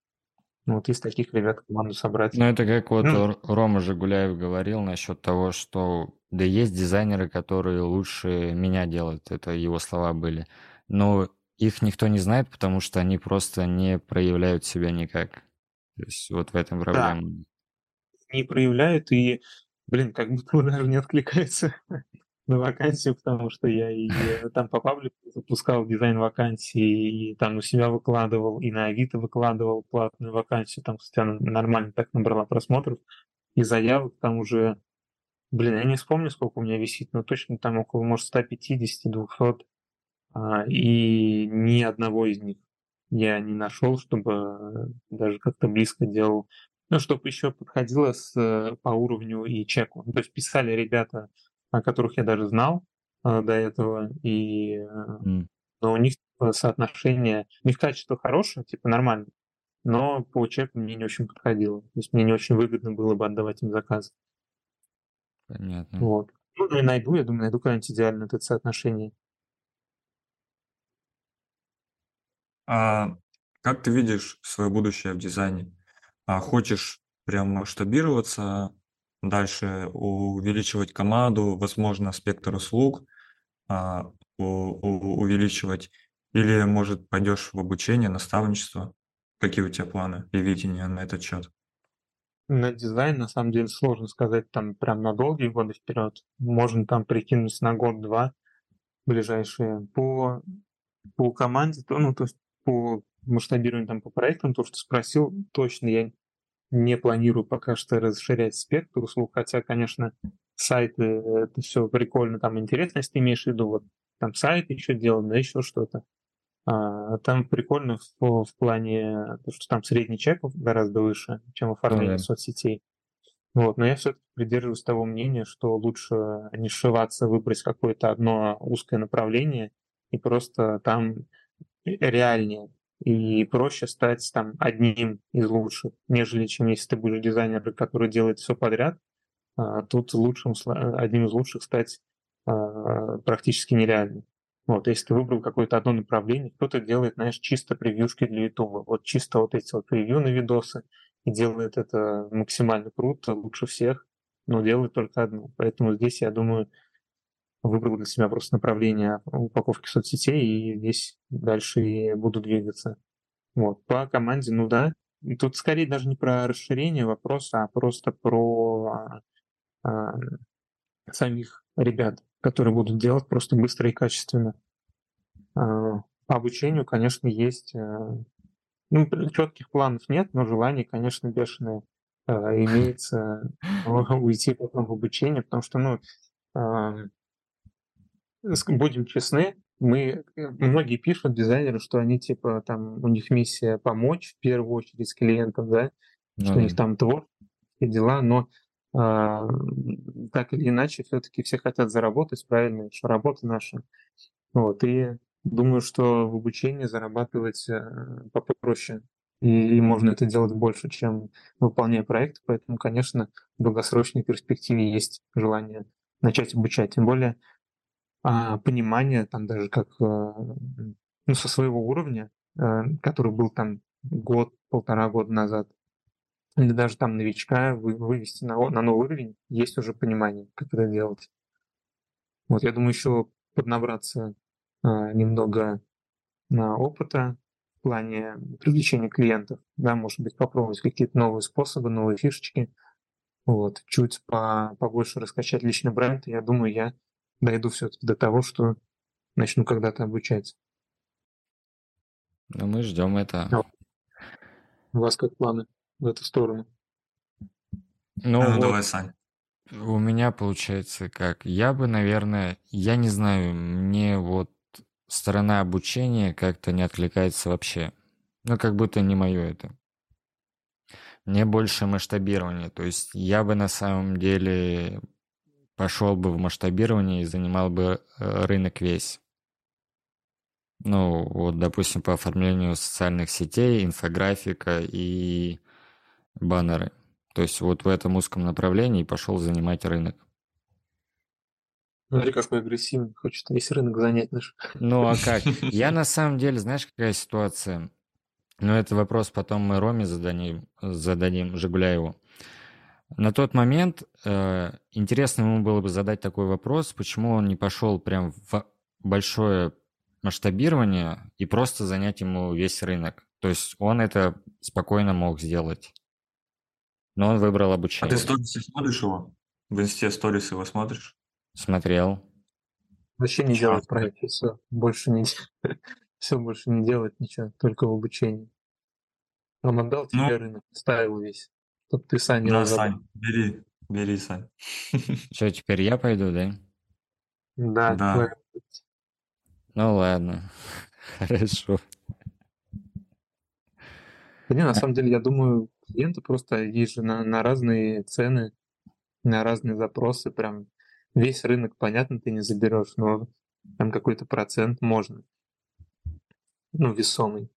ну, вот из таких ребят команду собрать. Ну, это как вот ну, Рома Жигуляев говорил насчет того, что да есть дизайнеры, которые лучше меня делают. Это его слова были. Но их никто не знает, потому что они просто не проявляют себя никак. То есть вот в этом проблема. Да. Не проявляют и, блин, как будто даже (laughs) не откликается (laughs) на вакансию, потому что я и там по паблику запускал дизайн вакансии, и там у себя выкладывал, и на Авито выкладывал платную вакансию. Там, кстати, она нормально так набрала просмотров и заявок там уже, блин, я не вспомню, сколько у меня висит, но точно там около, может, 150-200, а, и ни одного из них я не нашел, чтобы даже как-то близко делал, ну, чтобы еще подходило с, по уровню и чеку. То есть писали ребята, о которых я даже знал а, до этого, и mm. но у них типа, соотношение, у них качество хорошее, типа нормально, но по чеку мне не очень подходило. То есть мне не очень выгодно было бы отдавать им заказ. Понятно. Вот. Ну, и найду, я думаю, найду какое-нибудь идеальное это соотношение. А как ты видишь свое будущее в дизайне? А хочешь прям масштабироваться, дальше увеличивать команду, возможно, спектр услуг а, у, у, увеличивать, или, может, пойдешь в обучение, наставничество? Какие у тебя планы и видения на этот счет? На дизайн, на самом деле, сложно сказать там прям на долгие годы вперед. Можно там прикинуть на год-два ближайшие. По, по команде, то, ну, то есть по масштабированию там по проектам, то, что спросил, точно я не планирую пока что расширять спектр услуг, хотя, конечно, сайты, это все прикольно, там интересно, если ты имеешь в виду, вот там сайт еще делать, да еще что-то. А, там прикольно в, в плане, то, что там средний чек гораздо выше, чем оформление mm-hmm. соцсетей. Вот, но я все-таки придерживаюсь того мнения, что лучше не сшиваться, выбрать какое-то одно узкое направление и просто там реальнее и проще стать там одним из лучших, нежели чем если ты будешь дизайнером, который делает все подряд. А, тут лучшим, одним из лучших стать а, практически нереально. Вот, если ты выбрал какое-то одно направление, кто-то делает, знаешь, чисто превьюшки для YouTube, вот чисто вот эти вот превью на видосы, и делает это максимально круто, лучше всех, но делает только одно. Поэтому здесь, я думаю, выбрал для себя просто направление упаковки соцсетей, и здесь дальше и буду двигаться. Вот. По команде, ну да, тут скорее даже не про расширение вопроса, а просто про а, самих ребят, которые будут делать просто быстро и качественно. А, по обучению, конечно, есть... Ну, четких планов нет, но желание, конечно, бешеное имеется (laughs) уйти потом в обучение, потому что, ну, будем честны, мы, э, многие пишут дизайнеры, что они типа там, у них миссия помочь в первую очередь с клиентом, да, ну, что у них там творческие дела, но а, так или иначе все-таки все хотят заработать, правильно, что работа наша. Вот, и думаю, что в обучении зарабатывать а, попроще. И, и можно это делать больше, чем выполняя проект. Поэтому, конечно, в долгосрочной перспективе есть желание начать обучать. Тем более а, понимание, там даже как э, ну, со своего уровня, э, который был там год, полтора года назад, или даже там новичка вы, вывести на, на новый уровень, есть уже понимание, как это делать. Вот, я думаю, еще поднабраться а, немного на опыта в плане привлечения клиентов, да, может быть, попробовать какие-то новые способы, новые фишечки, вот, чуть по, побольше раскачать личный бренд, я думаю, я дойду все-таки до того, что начну когда-то обучать. Ну, мы ждем это. А у вас как планы в эту сторону? Ну, а, ну вот давай, Сань. У меня получается как? Я бы, наверное, я не знаю, мне вот сторона обучения как-то не откликается вообще. Ну, как будто не мое это. Мне больше масштабирование. То есть я бы на самом деле пошел бы в масштабирование и занимал бы э, рынок весь. Ну, вот, допустим, по оформлению социальных сетей, инфографика и баннеры. То есть вот в этом узком направлении пошел занимать рынок. Смотри, какой агрессивный, хочет весь рынок занять наш. Ну, а (laughs) как? Я на самом деле, знаешь, какая ситуация? Ну, это вопрос потом мы Роме зададим, зададим Жигуляеву. На тот момент э, интересно ему было бы задать такой вопрос, почему он не пошел прям в большое масштабирования и просто занять ему весь рынок. То есть он это спокойно мог сделать. Но он выбрал А обучение. ты сторисы смотришь его? В инсте сторис его смотришь? Смотрел. Вообще не делать проекты, все. Больше не (laughs) все больше не делать ничего, только в обучении. Он отдал Ну. тебе рынок, ставил весь, чтобы ты его Да, забрал. Сань, бери, бери, Сань. (laughs) Что, теперь я пойду, да? Да, Да. твоя- Ну ладно. (laughs) Хорошо. Да не, на самом деле, я думаю, клиенты просто есть же на, на разные цены, на разные запросы. Прям весь рынок, понятно, ты не заберешь, но там какой-то процент можно. Ну, весомый.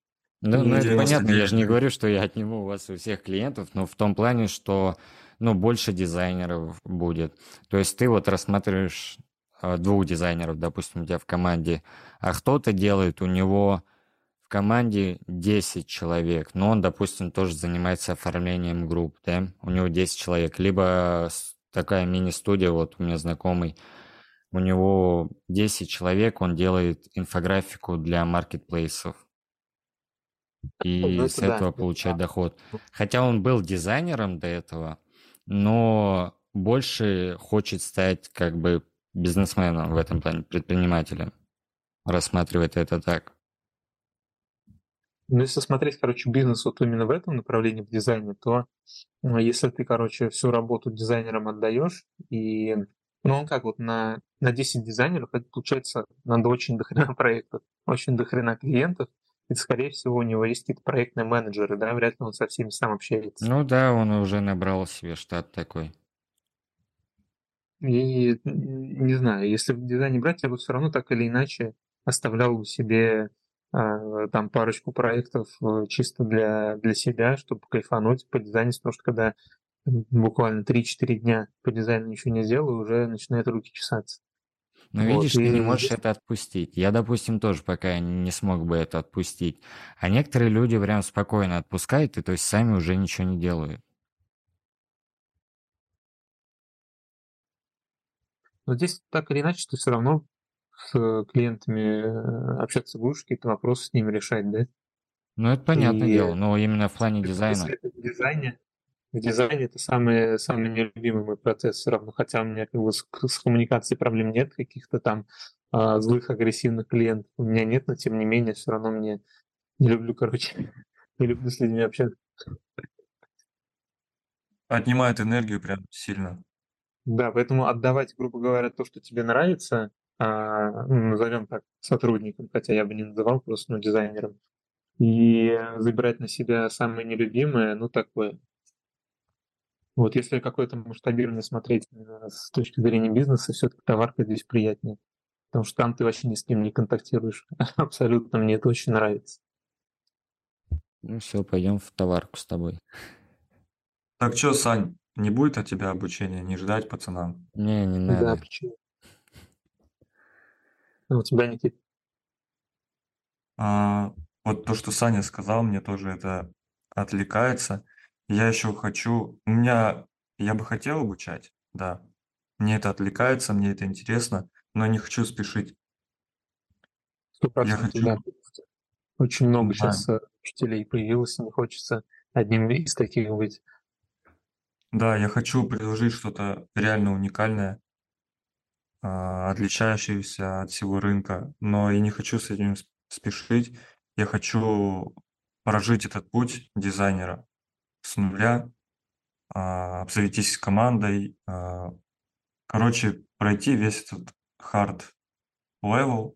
Да, ну это 99. понятно, я же не говорю, что я отниму у вас у всех клиентов, но в том плане, что ну, больше дизайнеров будет. То есть ты вот рассматриваешь э, двух дизайнеров, допустим, у тебя в команде, а кто-то делает, у него в команде 10 человек, но он, допустим, тоже занимается оформлением групп, да, у него 10 человек, либо такая мини-студия, вот у меня знакомый, у него 10 человек, он делает инфографику для маркетплейсов. И Ну, с да, этого получать да. доход. Хотя он был дизайнером до этого, но больше хочет стать как бы бизнесменом в этом плане, предпринимателем. Рассматривает это так. Ну, если смотреть, короче, бизнес вот именно в этом направлении, в дизайне, то ну, если ты, короче, всю работу дизайнерам отдаешь, и, ну, он как вот на, на 10 дизайнеров, это получается, надо очень дохрена проектов, очень дохрена клиентов, и, скорее всего, у него есть какие-то проектные менеджеры, да, вряд ли он со всеми сам общается. Ну да, он уже набрал себе штат такой. И не знаю, если в дизайне брать, я бы все равно так или иначе оставлял у себе а, там парочку проектов э, чисто для, для себя, чтобы кайфануть по дизайну, потому что когда буквально 3-4 дня по дизайну ничего не сделаю, уже начинают руки чесаться. Но Вот, видишь, ты не и можешь это отпустить. Я, допустим, тоже пока не смог бы это отпустить. А некоторые люди прям спокойно отпускают, и то есть сами уже ничего не делают. Но здесь так или иначе ты все равно с клиентами э, общаться будешь, какие-то вопросы с ними решать, да? Ну, это понятное И- дело, но именно в плане дизайна. Если это в дизайне, в дизайне это самый, самый нелюбимый мой процесс все равно, хотя у меня как бы с, с коммуникацией проблем нет, каких-то там а, злых, агрессивных клиентов у меня нет, но тем не менее все равно мне не люблю, короче, (laughs) не люблю с людьми общаться. Отнимает энергию прям сильно. Да, поэтому отдавать, грубо говоря, то, что тебе нравится, а, ну, назовем так, сотрудникам, хотя я бы не называл просто ну, дизайнером, и забирать на себя самое нелюбимое, ну такое. Вот если какое-то масштабирование смотреть именно с точки зрения бизнеса, все-таки товарка здесь приятнее. Потому что там ты вообще ни с кем не контактируешь. (laughs) Абсолютно, мне это очень нравится. Ну все, пойдем в товарку с тобой. Так что, Сань, не будет от тебя обучения, не ждать пацанам? Не, не Да, надо. почему? А у тебя, Никит? А, вот то, что Саня сказал, мне тоже это отвлекается. Я еще хочу, у меня, я бы хотел обучать, да. Мне это отвлекается, мне это интересно, но не хочу спешить. Сто процентов, хочу- да. Очень много Да. сейчас учителей появилось, и не хочется одним из таких быть. Да, я хочу предложить что-то реально уникальное, а, отличающееся от всего рынка, но и не хочу с этим спешить. Я хочу прожить этот путь дизайнера с нуля, а, обзавестись командой, а, короче, пройти весь этот hard level,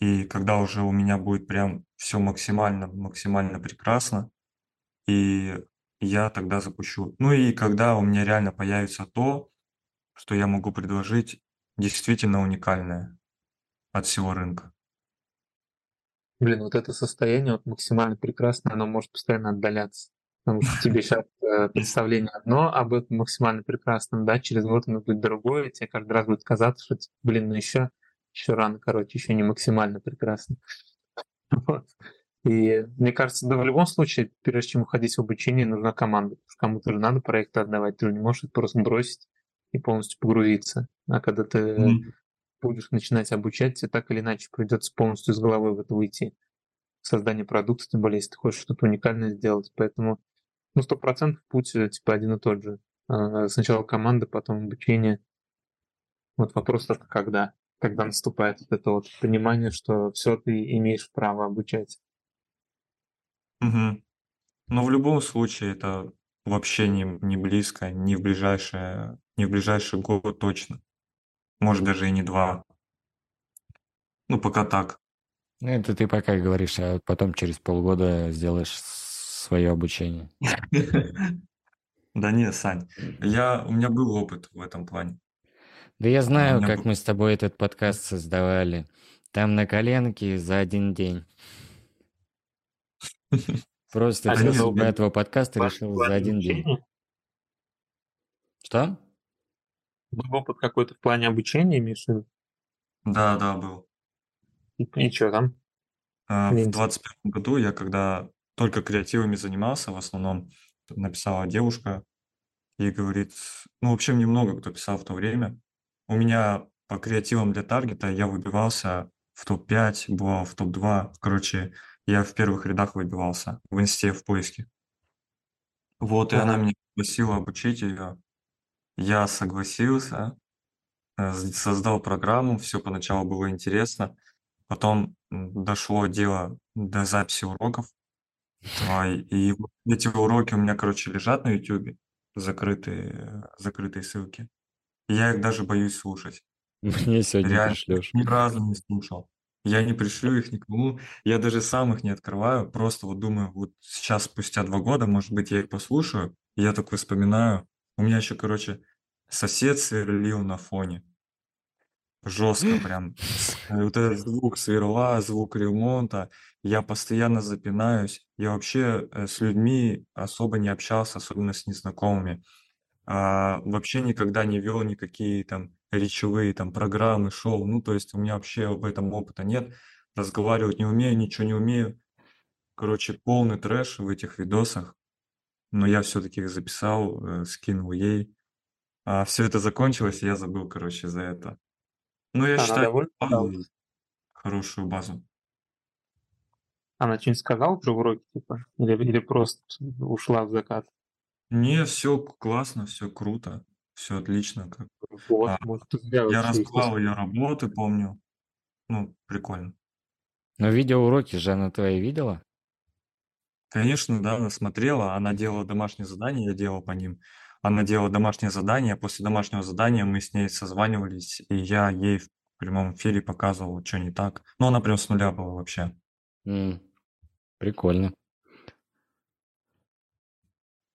и когда уже у меня будет прям все максимально, максимально прекрасно, и я тогда запущу. Ну и когда у меня реально появится то, что я могу предложить действительно уникальное от всего рынка. Блин, вот это состояние вот максимально прекрасное, оно может постоянно отдаляться. Потому что (laughs) тебе сейчас представление одно об этом максимально прекрасном, да, через год оно будет другое, тебе каждый раз будет казаться, что, типа, блин, ну еще, еще рано, короче, еще не максимально прекрасно. (laughs) Вот. И мне кажется, да, в любом случае, прежде чем уходить в обучение, нужна команда. Потому что кому-то же надо проекты отдавать, ты же не можешь просто бросить и полностью погрузиться. А когда ты Мгм. будешь начинать обучать, тебе так или иначе придется полностью с головой в это уйти. Создание продукта, тем более, если ты хочешь что-то уникальное сделать. Поэтому, ну, сто процентов путь, э, типа, один и тот же. А, сначала команда, потом обучение. Вот вопрос это когда? Когда наступает вот это вот понимание, что все ты имеешь право обучать. Угу. Но в любом случае это вообще не, не близко, не в ближайшее, не в ближайший год точно. Может даже и не два. Ну, пока так. Ну, это ты пока говоришь, а потом через полгода сделаешь свое обучение. Да нет, Сань, я, у меня был опыт в этом плане. Да я знаю, как был... мы с тобой этот подкаст создавали. Там на коленке за один день. (laughs) Просто а для этого подкаста решил за один день. Что? Был опыт какой-то в плане обучения, имеешь Да, да, был. И, и что там? А, в 21 году я когда только креативами занимался, в основном написала девушка и говорит, ну, вообще мне много кто писал в то время. У меня по креативам для таргета я выбивался в топ-5, бывал в топ-2. Короче, я в первых рядах выбивался в инсте в поиске. Вот, и она меня попросила обучить ее. Я согласился, э, создал программу, все поначалу было интересно. Потом дошло дело до записи уроков. А, и эти уроки у меня, короче, лежат на YouTube, закрытые, закрытые ссылки. И я их даже боюсь слушать. Мне сегодня Реально, пришлешь. Ни разу не слушал. Я не пришлю их никому. Я даже сам их не открываю. Просто вот думаю, вот сейчас, спустя два года, может быть, я их послушаю. И я такой вспоминаю. У меня еще, короче, сосед сверлил на фоне. Жестко прям. Вот этот звук сверла, звук ремонта. Я постоянно запинаюсь. Я вообще э, с людьми особо не общался, особенно с незнакомыми. А, вообще никогда не вел никакие там речевые там программы, шоу. Ну, то есть у меня вообще в этом опыта нет. Разговаривать не умею, ничего не умею. Короче, полный трэш в этих видосах. Но я все-таки их записал, э, скинул ей. А все это закончилось, и я забыл, короче, за это. Ну, я Она считаю, довольна? хорошую базу. Она что-нибудь сказала про уроки, типа? Или, или просто ушла в закат? Не, все классно, все круто, все отлично. Как. Вот, А, может, тебя я вообще рассказал ее работы, помню. Ну, прикольно. Но видеоуроки же она твои видела? Конечно, да, она смотрела, она делала домашние задания, я делал по ним. Она делала домашнее задание, после домашнего задания мы с ней созванивались, и я ей в прямом эфире показывал, что не так. Ну, она прям с нуля была вообще. М, Прикольно.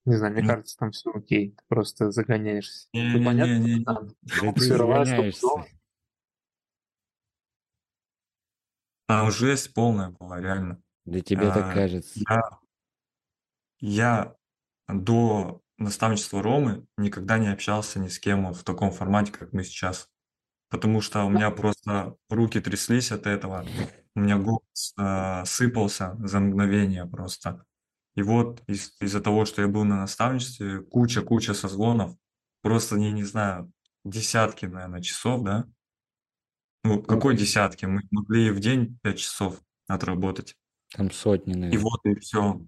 Не знаю, мне кажется, там все окей. Ты просто загоняешься. Ну, Не-не-не-не. понятно, что там Да ты. Там жесть полная была, реально. Да тебе так А, кажется. Я, я до наставничества Ромы никогда не общался ни с кем в таком формате, как мы сейчас. Потому что у меня просто руки тряслись от этого. У меня голос э, сыпался за мгновение просто. И вот из- из-за того, что я был на наставничестве, куча-куча созвонов, просто, я не знаю, десятки, наверное, часов, да? Ну, какой десятки? Мы могли в день 5 часов отработать. Там сотни, И наверное. вот и все.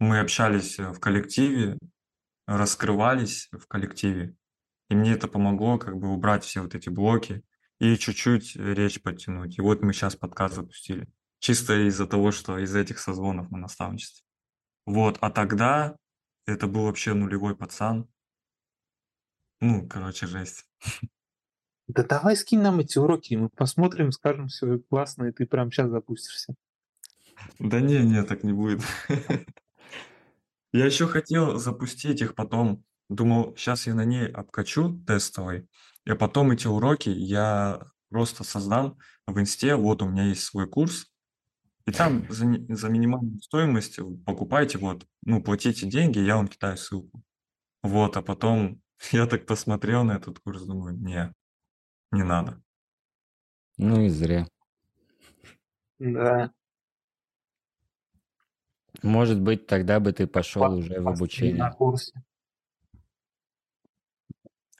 Мы общались э, в коллективе, раскрывались в коллективе, и мне это помогло как бы убрать все вот эти блоки и чуть-чуть речь подтянуть. И вот мы сейчас подкаст запустили. Чисто из-за того, что из этих созвонов на наставничестве. Вот, а тогда это был вообще нулевой пацан. Ну, короче, жесть. Да давай скинь нам эти уроки, мы посмотрим, скажем, все классно, и ты прямо сейчас запустишься. Да не, не, так не будет. (laughs) Я еще хотел запустить их потом. Думал, сейчас я на ней обкачу тестовой, и потом эти уроки я просто создам в инсте. Вот у меня есть свой курс, и там (laughs) за, за минимальную стоимость покупайте, вот, ну, платите деньги, я вам кидаю ссылку. Вот, а потом (laughs) я так посмотрел на этот курс, думаю, не, не надо. Ну и зря. Да. Может быть, тогда бы ты пошел Пос- уже в посмотри На обучение. курсе.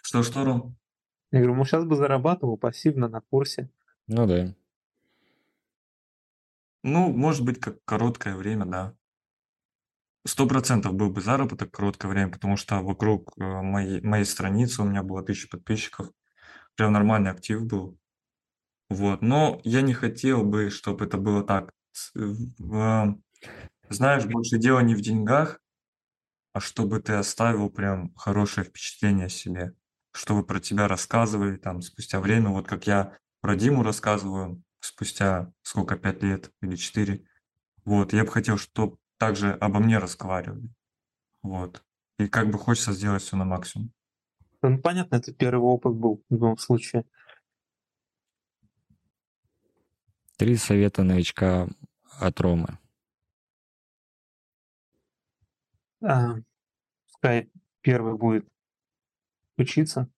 Что, что, Ром? Я говорю, ну сейчас бы зарабатывал пассивно на курсе. Ну да. Ну, может быть, как короткое время, да. Сто процентов был бы заработок короткое время, потому что вокруг э, моей, моей страницы у меня было тысяча подписчиков. Прям нормальный актив был. Вот. Но я не хотел бы, чтобы это было так. Знаешь, больше дело не в деньгах, а чтобы ты оставил прям хорошее впечатление о себе. Чтобы про тебя рассказывали там спустя время. Вот как я про Диму рассказываю спустя сколько, пять лет или четыре. Вот, я бы хотел, чтобы также обо мне разговаривали. Вот. И как бы хочется сделать все на максимум. Ну, понятно, это первый опыт был в любом случае. Три совета новичка от Ромы. Пускай первый будет учиться.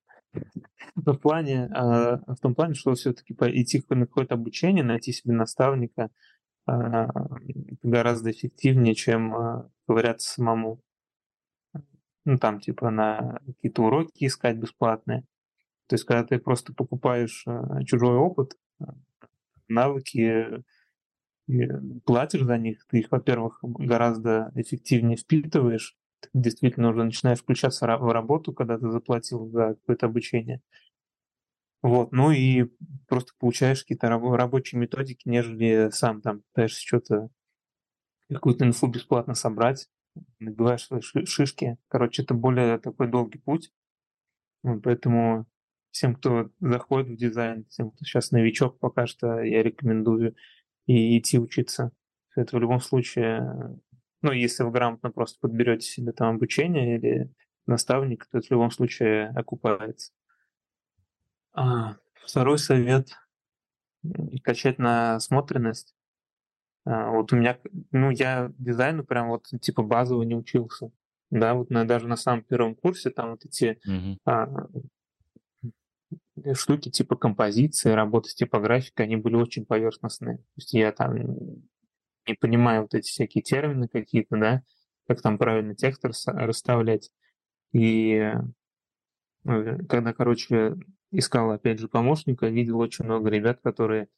В плане, а, в том плане, что все-таки идти на какое-то обучение, найти себе наставника а, гораздо эффективнее, чем а, ковыряться самому. Ну, там, типа, на какие-то уроки искать бесплатные. То есть, когда ты просто покупаешь чужой опыт, навыки, платишь за них, ты их, во-первых, гораздо эффективнее впитываешь, ты действительно уже начинаешь включаться в работу, когда ты заплатил за какое-то обучение. Вот, ну и просто получаешь какие-то рабочие методики, нежели сам там пытаешься что-то, какую-то инфу бесплатно собрать, набиваешь свои шишки. Короче, это более такой долгий путь. Поэтому всем, кто заходит в дизайн, всем, кто сейчас новичок, пока что я рекомендую и идти учиться. Это в любом случае, ну, если вы грамотно просто подберете себе там обучение или наставник, то это в любом случае окупается. А, второй совет — качать насмотренность. А, вот у меня, ну, я дизайну прям вот типа базово не учился. Да, вот на, даже на самом первом курсе там вот эти Мгм. а, штуки типа композиции, работы с типографикой, они были очень поверхностные. То есть я там не понимаю вот эти всякие термины какие-то, да, как там правильно текст расставлять. И э, когда, короче, искал, опять же, помощника, видел очень много ребят, которые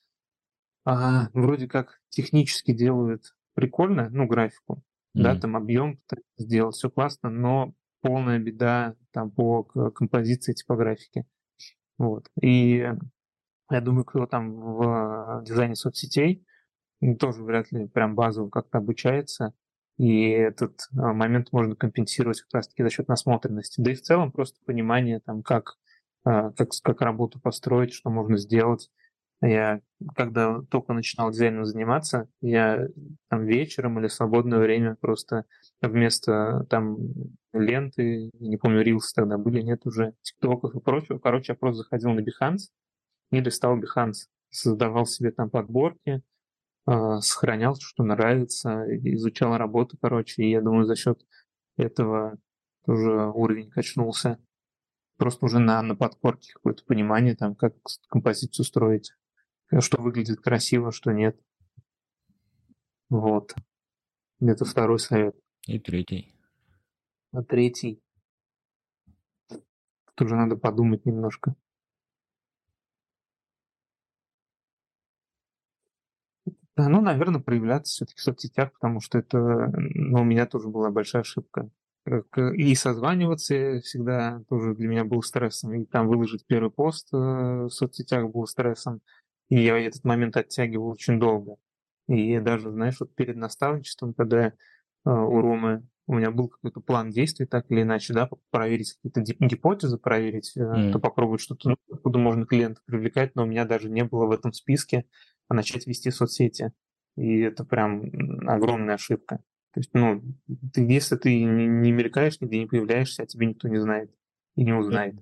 а, вроде как технически делают прикольно, ну, графику, mm-hmm. да, там объем сделал, все классно, но полная беда там по композиции типографики. Вот. И я думаю, кто там в дизайне соцсетей тоже вряд ли прям базово как-то обучается, и этот а, момент можно компенсировать как раз-таки за счет насмотренности. Да и в целом просто понимание, там, как а, как, как работу построить, что можно сделать. Я, когда только начинал дизайном заниматься, я там вечером или свободное время просто вместо там ленты, не помню, рилсы тогда были, нет уже, тиктоков и прочего. Короче, я просто заходил на Behance и листал Behance, создавал себе там подборки, э, сохранял, что нравится, изучал работу, короче, и я думаю, за счет этого тоже уровень качнулся просто уже на, на подкорке какое-то понимание, там, как композицию строить, что выглядит красиво, что нет. Вот. Это второй совет. И третий. А третий. Тоже надо подумать немножко. Да, ну, наверное, проявляться все-таки в соцсетях, потому что это, ну, у меня тоже была большая ошибка. И созваниваться всегда тоже для меня был стрессом. И там выложить первый пост э, в соцсетях был стрессом. И я этот момент оттягивал очень долго. И даже, знаешь, вот перед наставничеством, когда э, у Ромы у меня был какой-то план действий, так или иначе, да, проверить какие-то гипотезы, проверить, mm. то попробовать что-то, ну, откуда можно клиента привлекать, но у меня даже не было в этом списке а начать вести соцсети. И это прям огромная ошибка. То есть, ну, ты, если ты не, не мелькаешь, нигде не появляешься, а тебе никто не знает и не узнает.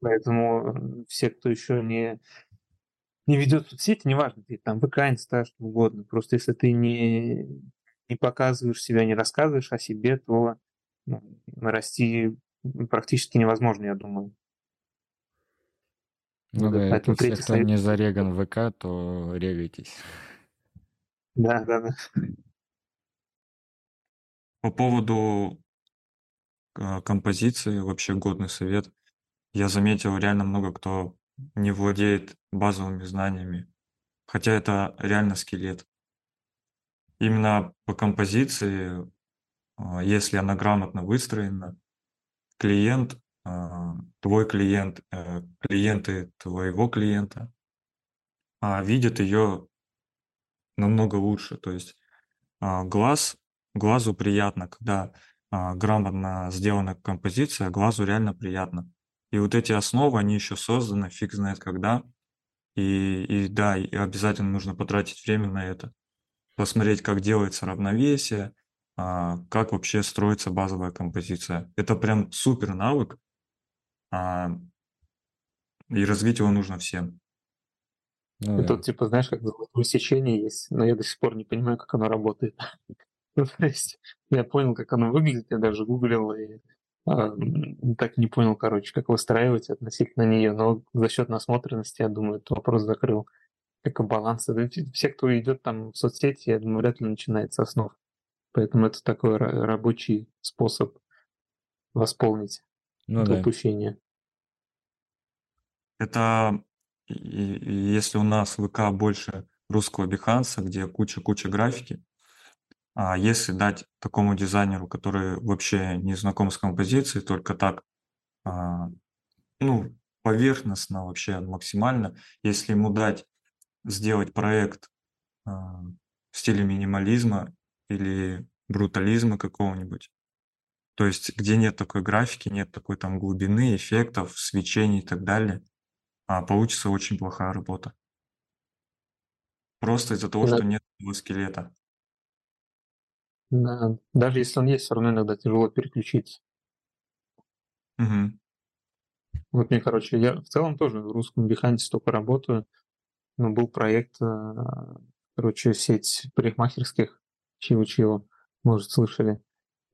Поэтому все, кто еще не, не ведет соцсети, неважно, ты там ВК, Инста, что угодно. Просто если ты не, не показываешь себя, не рассказываешь о себе, то ну, расти практически невозможно, я думаю. Ну, да, если кто совет... не зареган в ВК, то регайтесь. Да, да, да. По поводу а, композиции, вообще годный совет. я заметил реально много кто не владеет базовыми знаниями, хотя это реально скелет. Именно по композиции, а, если она грамотно выстроена, клиент, а, твой клиент, э, клиенты твоего клиента а, видят ее намного лучше. То есть глаз, глазу приятно, когда грамотно сделана композиция, глазу реально приятно. И вот эти основы, они еще созданы, фиг знает когда. И, и да, и обязательно нужно потратить время на это. Посмотреть, как делается равновесие, а, как вообще строится базовая композиция. Это прям супер навык, а, и развить его нужно всем. Ну, да. типа, знаешь, как высечение есть, но я до сих пор не понимаю, как оно работает. Ну, (laughs) то есть я понял, как оно выглядит, я даже гуглил и так не понял, короче, как выстраивать относительно нее, но за счет насмотренности, я думаю, этот вопрос закрыл. Как и баланс. Все, кто идет там в соцсети, я думаю, вряд ли начинает с основ. Поэтому это такой рабочий способ восполнить ну, это да. упущение. Это если у нас ВК больше русского биханса, где куча-куча графики, а если дать такому дизайнеру, который вообще не знаком с композицией, только так, а, ну, поверхностно вообще максимально, если ему дать сделать проект а, в стиле минимализма или брутализма какого-нибудь, то есть где нет такой графики, нет такой там глубины, эффектов, свечений и так далее, а получится очень плохая работа. Просто из-за того, да. что нет скелета. Да. Даже если он есть, все равно иногда тяжело переключиться. Угу. Вот мне, короче, я в целом тоже в русском Behance только работаю. Но был проект, э, короче, сеть парикмахерских Чиво-Чиво, может, слышали.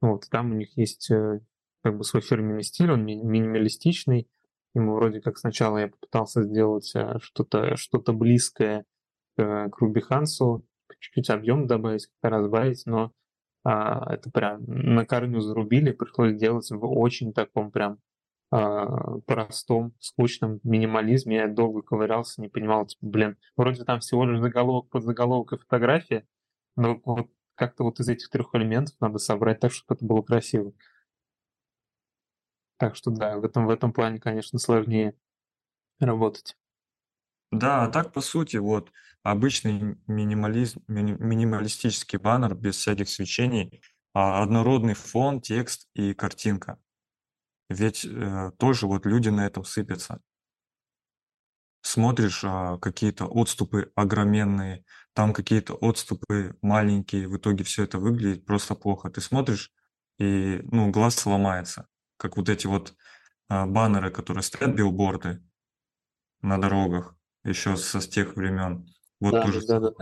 Вот, там у них есть э, как бы свой фирменный стиль, он ми- минималистичный. Ему вроде как сначала я попытался сделать э, что-то что близкое к, к Рубихансу, чуть-чуть объем добавить, как-то разбавить, но а, это прям на корню зарубили, пришлось делать в очень таком прям а, простом, скучном минимализме. Я долго ковырялся, не понимал, типа, блин, вроде там всего лишь заголовок под заголовок и фотография, но вот как-то вот из этих трех элементов надо собрать так, чтобы это было красиво. Так что да, в этом, в этом плане, конечно, сложнее работать. Да, а так по сути, вот обычный минимализм, мини- минималистический баннер без всяких свечений, а однородный фон, текст и картинка. Ведь э, тоже вот люди на этом сыпятся. Смотришь а, какие-то отступы огроменные, там какие-то отступы маленькие, в итоге все это выглядит просто плохо. Ты смотришь, и ну, глаз сломается, как вот эти вот а, баннеры, которые стоят, билборды на дорогах еще со с тех времен. Вот Да, тоже. да, да.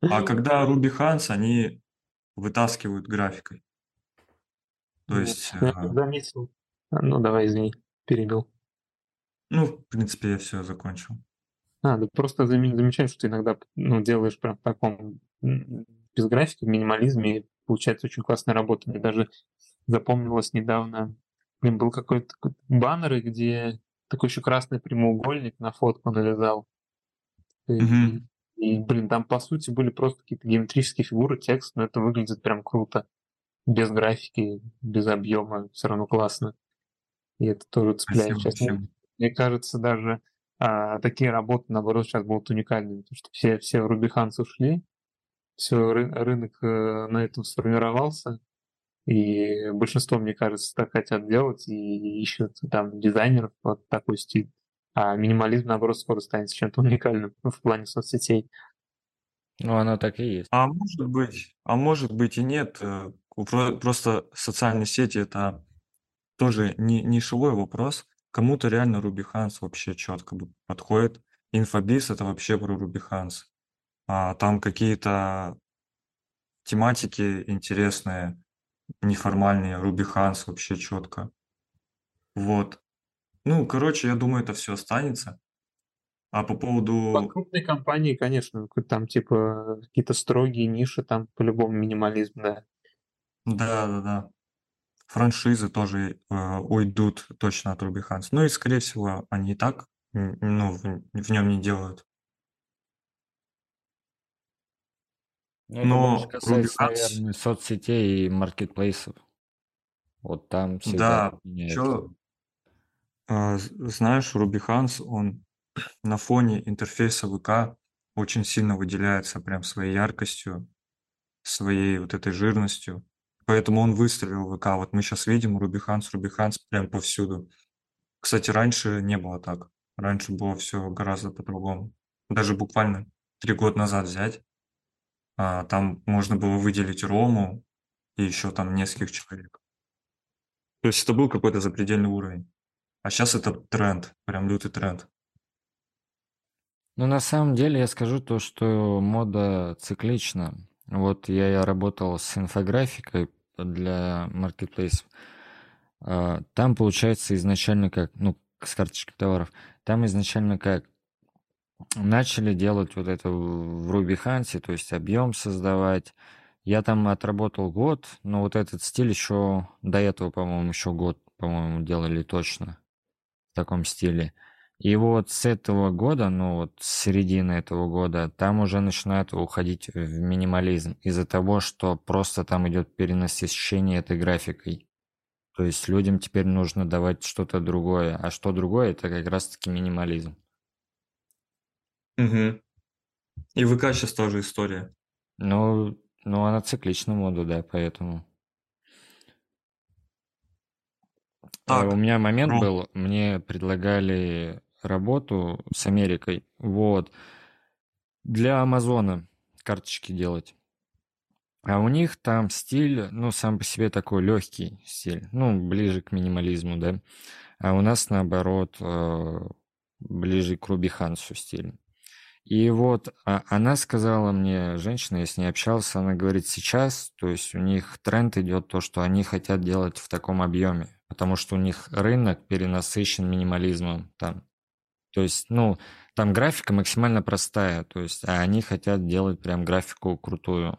А когда Ruby Hans, они вытаскивают графикой. То Ну, есть, я э, заметил. А, ну, давай, извини, перебил. ну, в принципе, я все закончил. А, да просто заме- замечаю, что ты иногда ну, делаешь прям в таком без графики, в минимализме, и получается очень классная работа. Мне даже запомнилось недавно, блин, был какой-то баннер, где такой еще красный прямоугольник на фотку навязал. И, Мгм. и, блин, там по сути были просто какие-то геометрические фигуры, текст, но это выглядит прям круто. Без графики, без объема, все равно классно. И это тоже цепляет Спасибо, сейчас. Мне, мне кажется, даже а, такие работы, наоборот, сейчас будут уникальными, потому что все, все в Рубиханс ушли, все, ры, рынок э, на этом сформировался, и большинство, мне кажется, так хотят делать и ищут там дизайнеров под такой стиль. А минимализм, наоборот, скоро станет чем-то уникальным в плане соцсетей. Ну, оно так и есть. А может быть, а может быть и нет. Э, просто социальные сети это тоже не нишевой вопрос. Кому-то реально Рубиханс вообще четко подходит. Инфобиз это вообще про Рубиханс. А там какие-то тематики интересные, неформальные, Рубиханс вообще четко. Вот. Ну, короче, я думаю, это все останется. А по поводу... По крупной компании, конечно, там типа какие-то строгие ниши, там по-любому минимализм, да. Да, да, да. франшизы тоже э, уйдут точно от Ruby Hans. Ну и, скорее всего, они и так ну, в, в нем не делают. Ну, это Но больше касается, Ruby Hans- наверное, соцсетей и маркетплейсов. Вот там всегда Да, меняется. З- знаешь, Ruby Hans, он на фоне интерфейса ВК очень сильно выделяется прям своей яркостью, своей вот этой жирностью. Поэтому он выстрелил ВК. Вот мы сейчас видим Ruby Hans, Ruby Hans прям повсюду. Кстати, раньше не было так. Раньше было все гораздо по-другому. Даже буквально три года назад взять, а, там можно было выделить Рому и еще там нескольких человек. То есть это был какой-то запредельный уровень. А сейчас это тренд, прям лютый тренд. Ну, на самом деле, я скажу то, что мода циклична. Вот я, я работал с инфографикой для маркетплейсов. А, Там получается изначально как, ну, с карточкой товаров, там изначально как начали делать вот это в Ruby Hans, то есть объем создавать. Я там отработал год, но вот этот стиль еще до этого, по-моему, еще год, по-моему, делали точно в таком стиле. И вот с этого года, ну вот с середины этого года, там уже начинают уходить в минимализм из-за того, что просто там идет перенасыщение этой графикой. То есть людям теперь нужно давать что-то другое. А что другое, это как раз-таки минимализм. Угу. И ВК сейчас тоже история. Ну, ну она циклична мода, да, поэтому. Так, Э, У меня момент был, мне предлагали работу с Америкой, вот, для Амазона карточки делать. А у них там стиль, ну, сам по себе такой легкий стиль, ну, ближе к минимализму, да. А у нас, наоборот, э, ближе к Руби Хансу стиль. И вот а, она сказала мне, женщина, я с ней общался, она говорит, сейчас, то есть у них тренд идет то, что они хотят делать в таком объеме, потому что у них рынок перенасыщен минимализмом там. То есть, ну, там графика максимально простая, то есть, а они хотят делать прям графику крутую.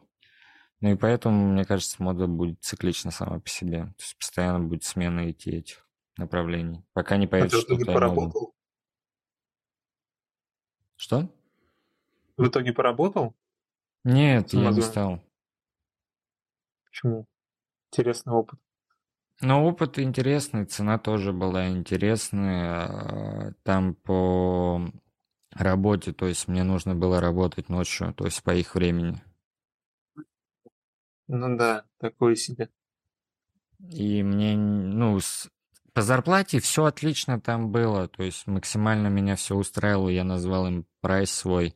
Ну и поэтому, мне кажется, мода будет циклична сама по себе. То есть постоянно будет смена идти этих направлений, пока не А появится итоге что-то новое. Что? В итоге поработал? Нет, я не стал. Почему? Интересный опыт. Но опыт интересный, цена тоже была интересная. а, Там по работе, то есть мне нужно было работать ночью, то есть по их времени. Ну да, такое себе. И мне, ну, с- по зарплате все отлично там было, то есть максимально меня все устраивало, я назвал им прайс свой,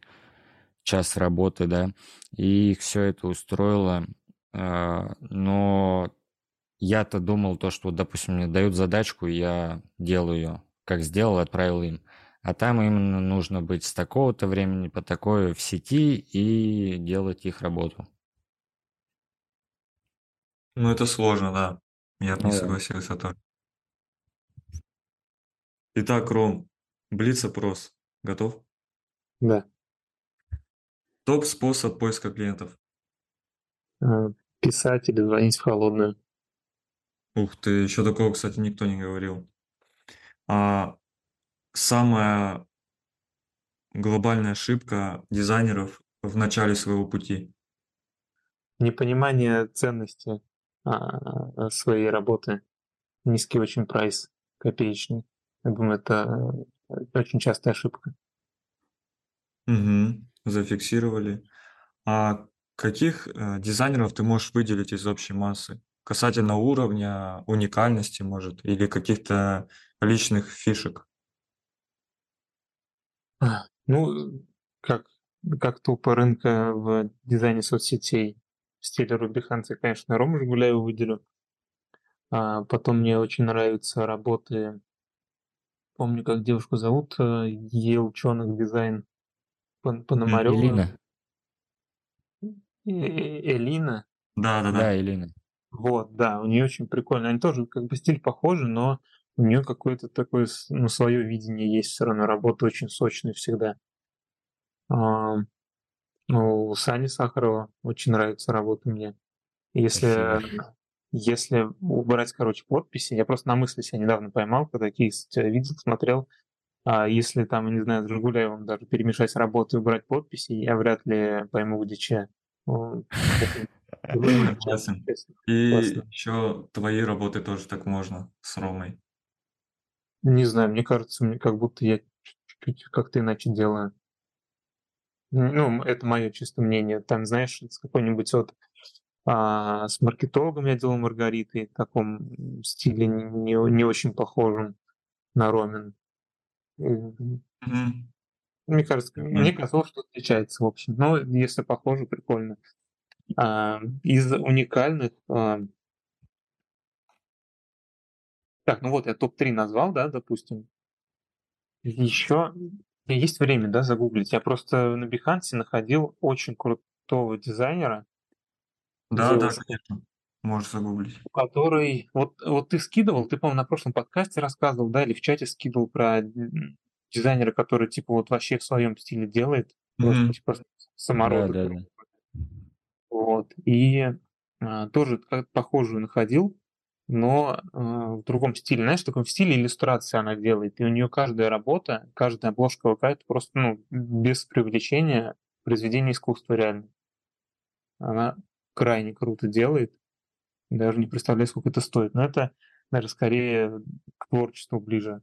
час работы, да, и их все это устроило, а, но я-то думал то, что, допустим, мне дают задачку, и я делаю ее, как сделал, отправил им. А там именно нужно быть с такого-то времени по такое в сети и делать их работу. Ну, это сложно, да. Я бы Ну не да. согласился тоже. Итак, Ром, блиц-опрос. Готов? Да. Топ-способ поиска клиентов. Писать или звонить в холодную. Ух ты, еще такого, кстати, никто не говорил. А самая глобальная ошибка дизайнеров в начале своего пути. Непонимание ценности а, своей работы. Низкий очень прайс, копеечный. Я думаю, это э, очень частая ошибка. Угу, зафиксировали. А каких э, дизайнеров ты можешь выделить из общей массы? Касательно уровня, уникальности, может, или каких-то личных фишек? А, Ну, как, как топы рынка в дизайне соцсетей в стиле Руби Ханса, конечно, Рому Жигуляева выделю. А потом мне очень нравятся работы, помню, как девушку зовут, э, Ел ученых дизайн Пон- Пономарёва. Элина. Э- э- Элина. Да, да, Да, да. Элина. Вот, да, у нее очень прикольно. Они тоже как бы стиль похожий, но у нее какое-то такое, ну, свое видение есть все равно. Работа очень сочная всегда. А, ну, у Сани Сахарова очень нравится работа мне. Если Спасибо. если убрать, короче, подписи, я просто на мысли себя недавно поймал, когда кейс тебя видел, смотрел, а если там, не знаю, с Жигуляевым даже перемешать работу и убрать подписи, я вряд ли пойму, где че. (laughs) Согласен. И еще твои работы тоже так можно с Ромой. Не знаю, мне кажется, мне как будто я чуть-чуть как-то иначе делаю. Ну, это мое чисто мнение. Там, знаешь, с какой-нибудь вот а, с маркетологом я делал Маргариты в таком стиле не, не очень похожем на Ромин. Mm-hmm. Мне кажется, mm-hmm. мне казалось, что отличается, в общем. Но если похоже, прикольно. А, из уникальных... А... Так, ну вот я топ-3 назвал, да, допустим. Еще есть время, да, загуглить. Я просто на Behance находил очень крутого дизайнера. Да, да, конечно. Можешь загуглить. Который... Вот, вот ты скидывал, ты, по-моему, на прошлом подкасте рассказывал, да, или в чате скидывал про дизайнера, который, типа, вот вообще в своем стиле делает. Mm-hmm. Просто, типа, самородок. Да, да, да. Вот. И а, тоже как похожую находил, но а, в другом стиле. Знаешь, в таком стиле иллюстрации она делает. И у нее каждая работа, каждая обложка какая-то просто, ну, без привлечения произведение искусства реально. Она крайне круто делает. Даже не представляю, сколько это стоит. Но это, наверное, скорее к творчеству ближе.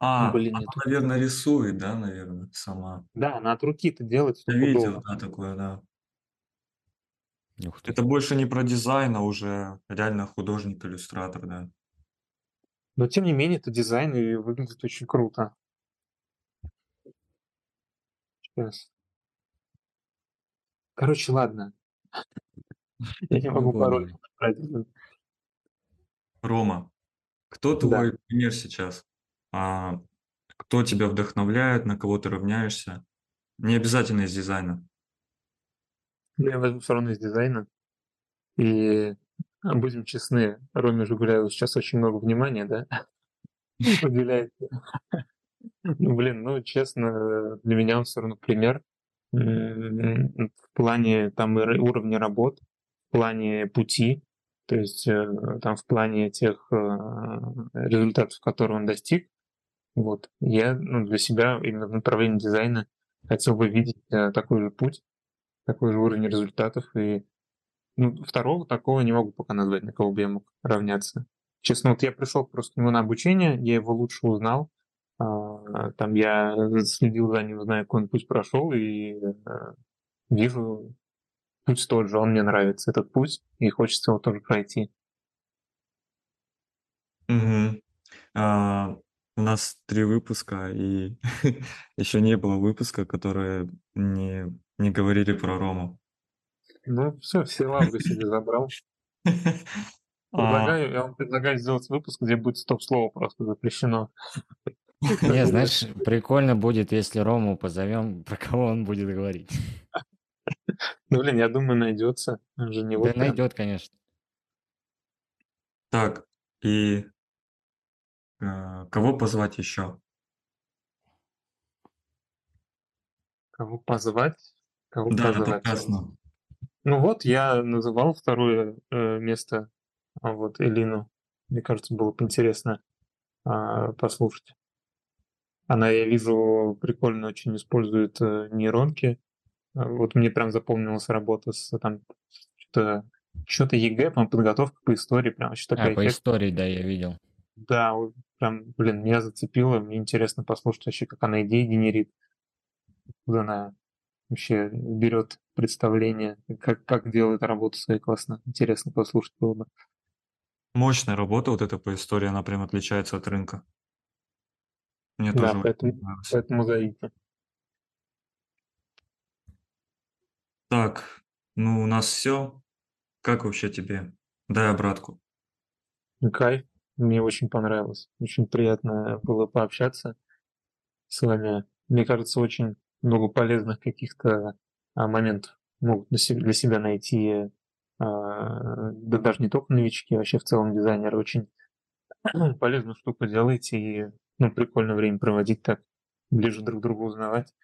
А, Блин, она, наверное, рисует, да, наверное, сама. Да, она от руки это делает. Я видел, да, такое, да. Это больше не про дизайн, а уже реально художник-иллюстратор, да. Но тем не менее, это дизайн и выглядит очень круто. Сейчас. Короче, ладно. (laughs) Я не могу пароль Рома, кто твой да. пример сейчас? А, кто тебя вдохновляет, на кого ты равняешься? Не обязательно из дизайна. Ну, я возьму все равно из дизайна. И а, будем честны, Роме Жигуляеву сейчас очень много внимания, да, (laughs) уделяется. Ну, блин, ну, честно, для меня он все равно пример в плане там уровня работ, плане пути, то есть э, там в плане тех э, результатов, которые он достиг. Вот. Я ну, для себя именно в направлении дизайна хотел бы видеть э, такой же путь, такой же уровень результатов. И ну, второго такого не могу пока назвать, на кого бы я мог равняться. Честно, вот я пришел просто к нему на обучение, я его лучше узнал. А, там я следил за ним, знаю, какой он путь прошел, и вижу путь тот же, он мне нравится, этот путь, и хочется его тоже пройти. Угу. А, у нас три выпуска, и (laughs) еще не было выпуска, которые не не говорили про Рому. Ну, все, все лавры себе забрал. (laughs) Предлагаю, я вам предлагаю сделать выпуск, где будет стоп-слово просто запрещено. Не, знаешь, прикольно будет, если Рому позовем, про кого он будет говорить. (laughs) Ну, блин, я думаю, найдется. Он же не Да вот найдет, конечно. Так, и э, кого позвать еще? Кого позвать? Кого Да, это позвать? Ну вот, я называл второе э, место, а вот Элину. Мне кажется, было бы интересно а, послушать. Она, я вижу, прикольно очень использует э, нейронки. А, Вот мне прям запомнилась работа с там что-то что-то ЕГЭ, по подготовка по истории, прям вообще А, такая по эффект. истории, да, я видел. Да, вот прям, блин, меня зацепило, мне интересно послушать вообще, как она идеи генерит, откуда она вообще берет представление, как, как делает работу своей классно. Интересно послушать было бы. Мощная работа вот эта по истории, она прям отличается от рынка. Мне Да, тоже поэтому, понравилось. поэтому зовите. Так, ну у нас все. Как вообще тебе? Дай обратку. Ну, Кайф, мне очень понравилось. Очень приятно было пообщаться с вами. Мне кажется, очень много полезных каких-то а, моментов могут для себя, найти, а, да даже не только новички, а вообще в целом дизайнеры очень (clears throat) полезную штуку делаете и ну, прикольно время проводить так, ближе друг к другу узнавать.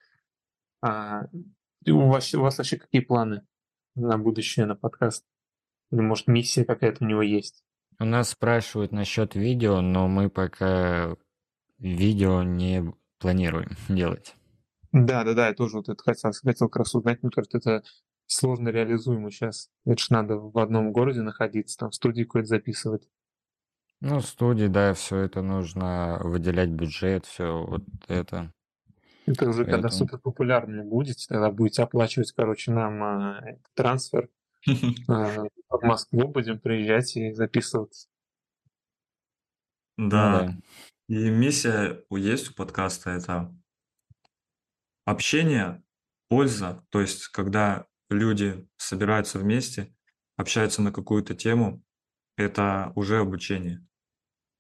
А, и у, вас, у вас вообще какие планы на будущее, на подкаст? Или, может, миссия какая-то у него есть? У нас спрашивают насчет видео, но мы пока видео не планируем (laughs) делать. Да, да, да, я тоже вот это хотел, хотел как раз узнать, мне кажется, это сложно реализуемо сейчас. Это ж надо в одном городе находиться, там студии какой-то записывать. Ну, студии, да, все это нужно выделять бюджет, все вот это. Это уже когда Поэтому- супер популярными будете, тогда будете оплачивать, короче, нам э, трансфер. (laughs) Э, в Москву будем приезжать и записываться. Ну Да. И миссия у- есть у подкаста это общение, польза. То есть, когда люди собираются вместе, общаются на какую-то тему, это уже обучение.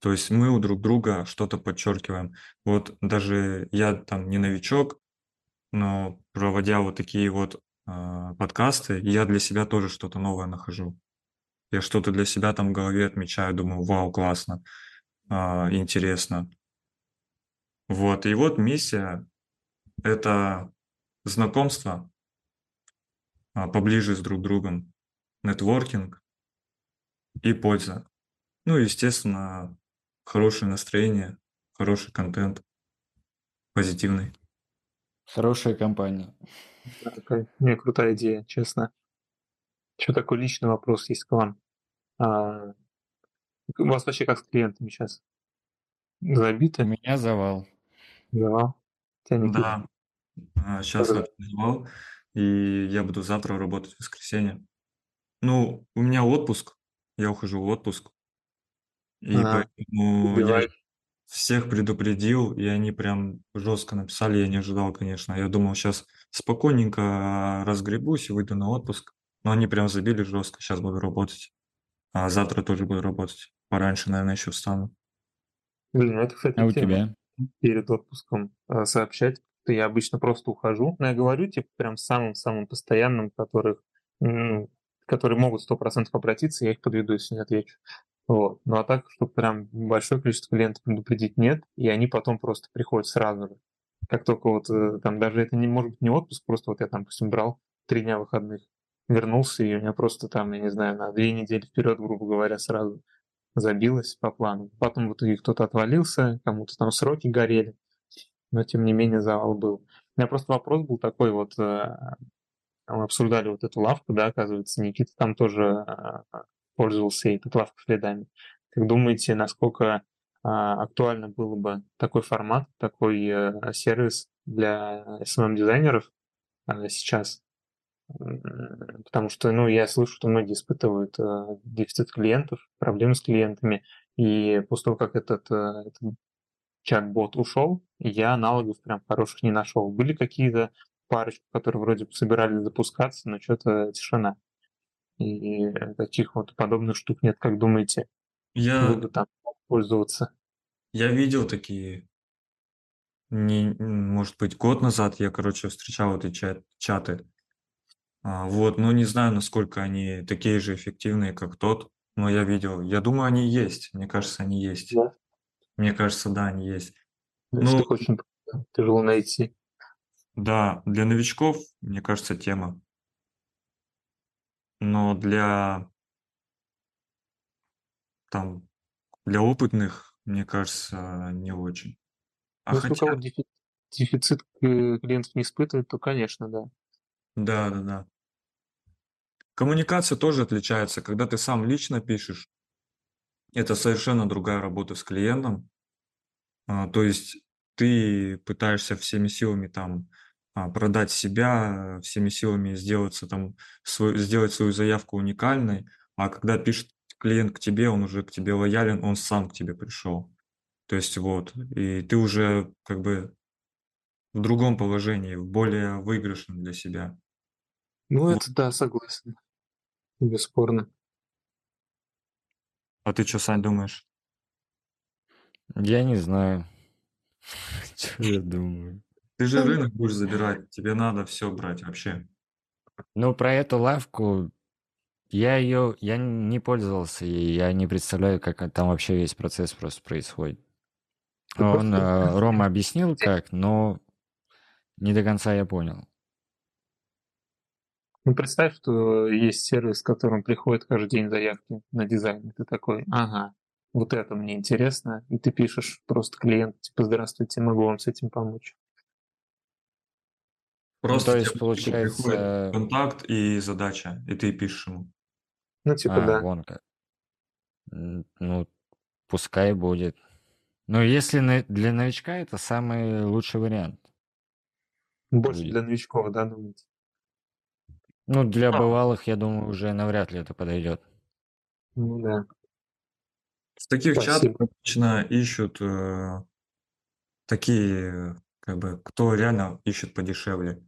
То есть мы у друг друга что-то подчеркиваем. Вот даже я там не новичок, но проводя вот такие вот а, подкасты, я для себя тоже что-то новое нахожу. Я что-то для себя там в голове отмечаю, думаю, вау, классно, а, интересно. Вот, и вот миссия – это знакомство а, поближе с друг другом, нетворкинг и польза. Ну, естественно, хорошее настроение, хороший контент, позитивный. Хорошая компания. Да, Такая не, крутая идея, честно. Что такой личный вопрос есть к вам? А, у вас вообще как с клиентами сейчас? У Забито? меня завал. Да. Тебя? Да, сейчас Да-да-да. организовал, и я буду завтра работать в воскресенье. Ну, у меня отпуск, я ухожу в отпуск, и Ага. поэтому я всех предупредил, и они прям жестко написали, я не ожидал, конечно. Я думал, сейчас спокойненько разгребусь и выйду на отпуск, но они прям забили жестко, сейчас буду работать. А завтра тоже буду работать. Пораньше, наверное, еще встану. Блин, ну это, кстати, А у тема. тебя? перед отпуском э, сообщать. То я обычно просто ухожу. Но я говорю, типа, прям самым-самым постоянным, которых, ну, которые могут сто процентов обратиться, я их подведу, если не отвечу. Вот. Ну а так, чтобы прям большое количество клиентов предупредить нет, и они потом просто приходят сразу же. Как только вот э, там даже это не может быть не отпуск, просто вот я там, допустим, брал три дня выходных, вернулся, и у меня просто там, я не знаю, на две недели вперед, грубо говоря, сразу забилось по плану. Потом в итоге кто-то отвалился, кому-то там сроки горели, но тем не менее завал был. У меня просто вопрос был такой вот, э, мы обсуждали вот эту лавку, да, оказывается, Никита там тоже э, пользовался этой лавкой следами. Как думаете, насколько а, актуально было бы такой формат, такой э, сервис для SMM-дизайнеров а, сейчас? Потому что, ну, я слышу, что многие испытывают э, дефицит клиентов, проблемы с клиентами, и после того, как этот, э, этот чат-бот ушел, я аналогов прям хороших не нашел. Были какие-то парочку, которые вроде бы собирались запускаться, но что-то тишина. И таких вот подобных штук нет. Как думаете, вы Я, бы там пользоваться? я видел такие, не, может быть, год назад я, короче, встречал эти чат, чаты. А, вот, но не знаю, насколько они такие же эффективные, как тот, но я видел. Я думаю, они есть. Мне кажется, они есть. Да. Мне кажется, да, они есть. Ну, очень тяжело найти. Да, для новичков, мне кажется, тема. Но для там для опытных, мне кажется, не очень. А если у хотя, кого дефи- дефицит клиентов не испытывает, то, конечно, да. да, да, да. Коммуникация тоже отличается. Когда ты сам лично пишешь, это совершенно другая работа с клиентом. А, То есть ты пытаешься всеми силами там продать себя, всеми силами сделаться там, свой- сделать свою заявку уникальной, а когда пишет клиент к тебе, он уже к тебе лоялен, он сам к тебе пришел. То есть вот, и ты уже как бы в другом положении, в более выигрышном для себя. Ну, Вот. это да, согласен. Бесспорно. А ты что, Сань, думаешь? Я не знаю. (laughs) Что я думаю? Ты же рынок будешь забирать, тебе надо все брать вообще. Ну, про эту лавку я ее, я не пользовался ей, я не представляю, как там вообще весь процесс просто происходит. Ты Он, э, Рома (laughs) объяснил как, но не до конца я понял. Ну, представь, что есть сервис, в котором приходит каждый день заявки на дизайн. И ты такой, ага, вот это мне интересно. И ты пишешь просто клиент, типа, здравствуйте, могу вам с этим помочь. Просто ну, то есть, тебе получается... приходит контакт и задача, и ты пишешь ему. Ну, типа, а, да. вон как. Ну, пускай будет. Но если для новичка это самый лучший вариант. Больше будет. для новичков, да, думаете? Ну, для а. бывалых, я думаю, уже навряд ли это подойдет. Ну да. В таких Спасибо. чатах обычно ищут э, такие, как бы, кто реально ищет подешевле.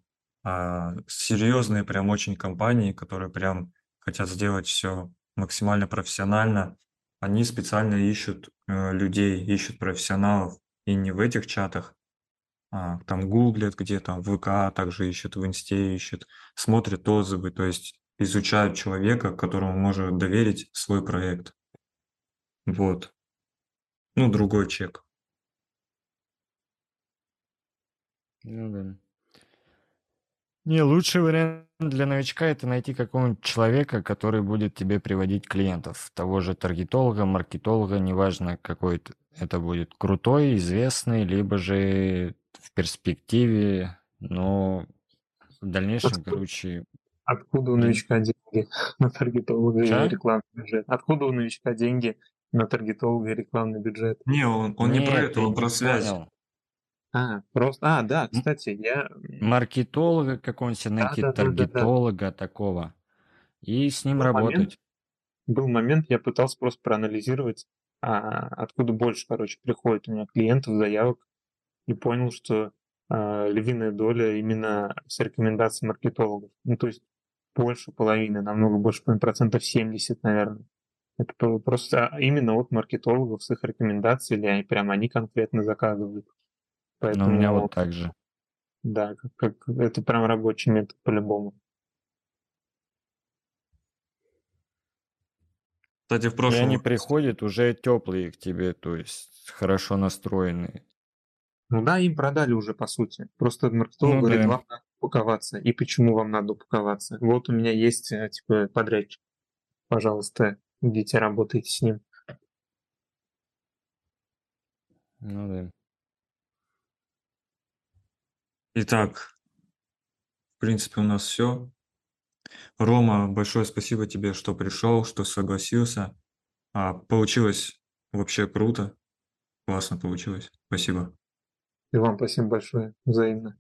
А серьезные прям очень компании, которые прям хотят сделать все максимально профессионально, они специально ищут э, людей, ищут профессионалов. И не в этих чатах, а, там гуглят где-то, в ВК также ищут, в Инсте ищут, смотрят отзывы, то есть изучают человека, которому может доверить свой проект. Вот. Ну, другой чек. Ну да. Не, лучший вариант для новичка это найти какого-нибудь человека, который будет тебе приводить клиентов. Того же таргетолога, маркетолога, неважно какой это будет. Крутой, известный, либо же в перспективе, но в дальнейшем, откуда, короче... Откуда у новичка деньги (laughs) на таргетолога и рекламный бюджет? Откуда у новичка деньги на таргетолога и рекламный бюджет? Не, он, он не, не про это, он про связь. Понял. А, просто... А, да, кстати, я... Маркетолога какого-нибудь найти, да, да, таргетолога такого. И с ним был работать. Момент, был момент, я пытался просто проанализировать, а, откуда больше, короче, приходит у меня клиентов, заявок и понял, что э, львиная доля именно с рекомендаций маркетологов. Ну, то есть больше половины, намного больше, процентов 70, наверное. Это просто именно от маркетологов с их рекомендаций, или прям они конкретно заказывают. Поэтому, ну, у меня вот так же. Да, как, как, это прям рабочий метод по-любому. Кстати, в прошлом... И они приходят уже теплые к тебе, то есть хорошо настроенные. Ну да, им продали уже, по сути. Просто маркетолог ну, говорит, да. вам надо упаковаться. И почему вам надо упаковаться? Вот у меня есть, э, типа, подрядчик. Пожалуйста, идите, работайте с ним. Ну да. Итак, в принципе, у нас все. Рома, большое спасибо тебе, что пришел, что согласился. А, получилось вообще круто. Классно получилось. Спасибо. И вам спасибо большое, взаимно.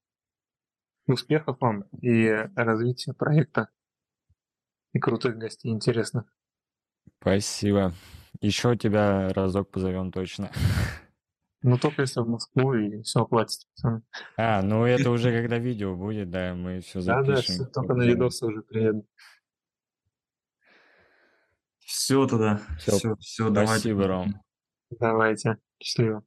Успехов вам и развития проекта. И крутых гостей, интересно. Спасибо. Еще тебя разок позовем точно. (laughs) Ну, только если в Москву и все оплатите. А, ну это уже когда видео будет, да, мы все запишем. Да, да, только на видосы уже приеду. Все тогда. Все, все, все давайте. Спасибо, Ром. Давайте. Счастливо.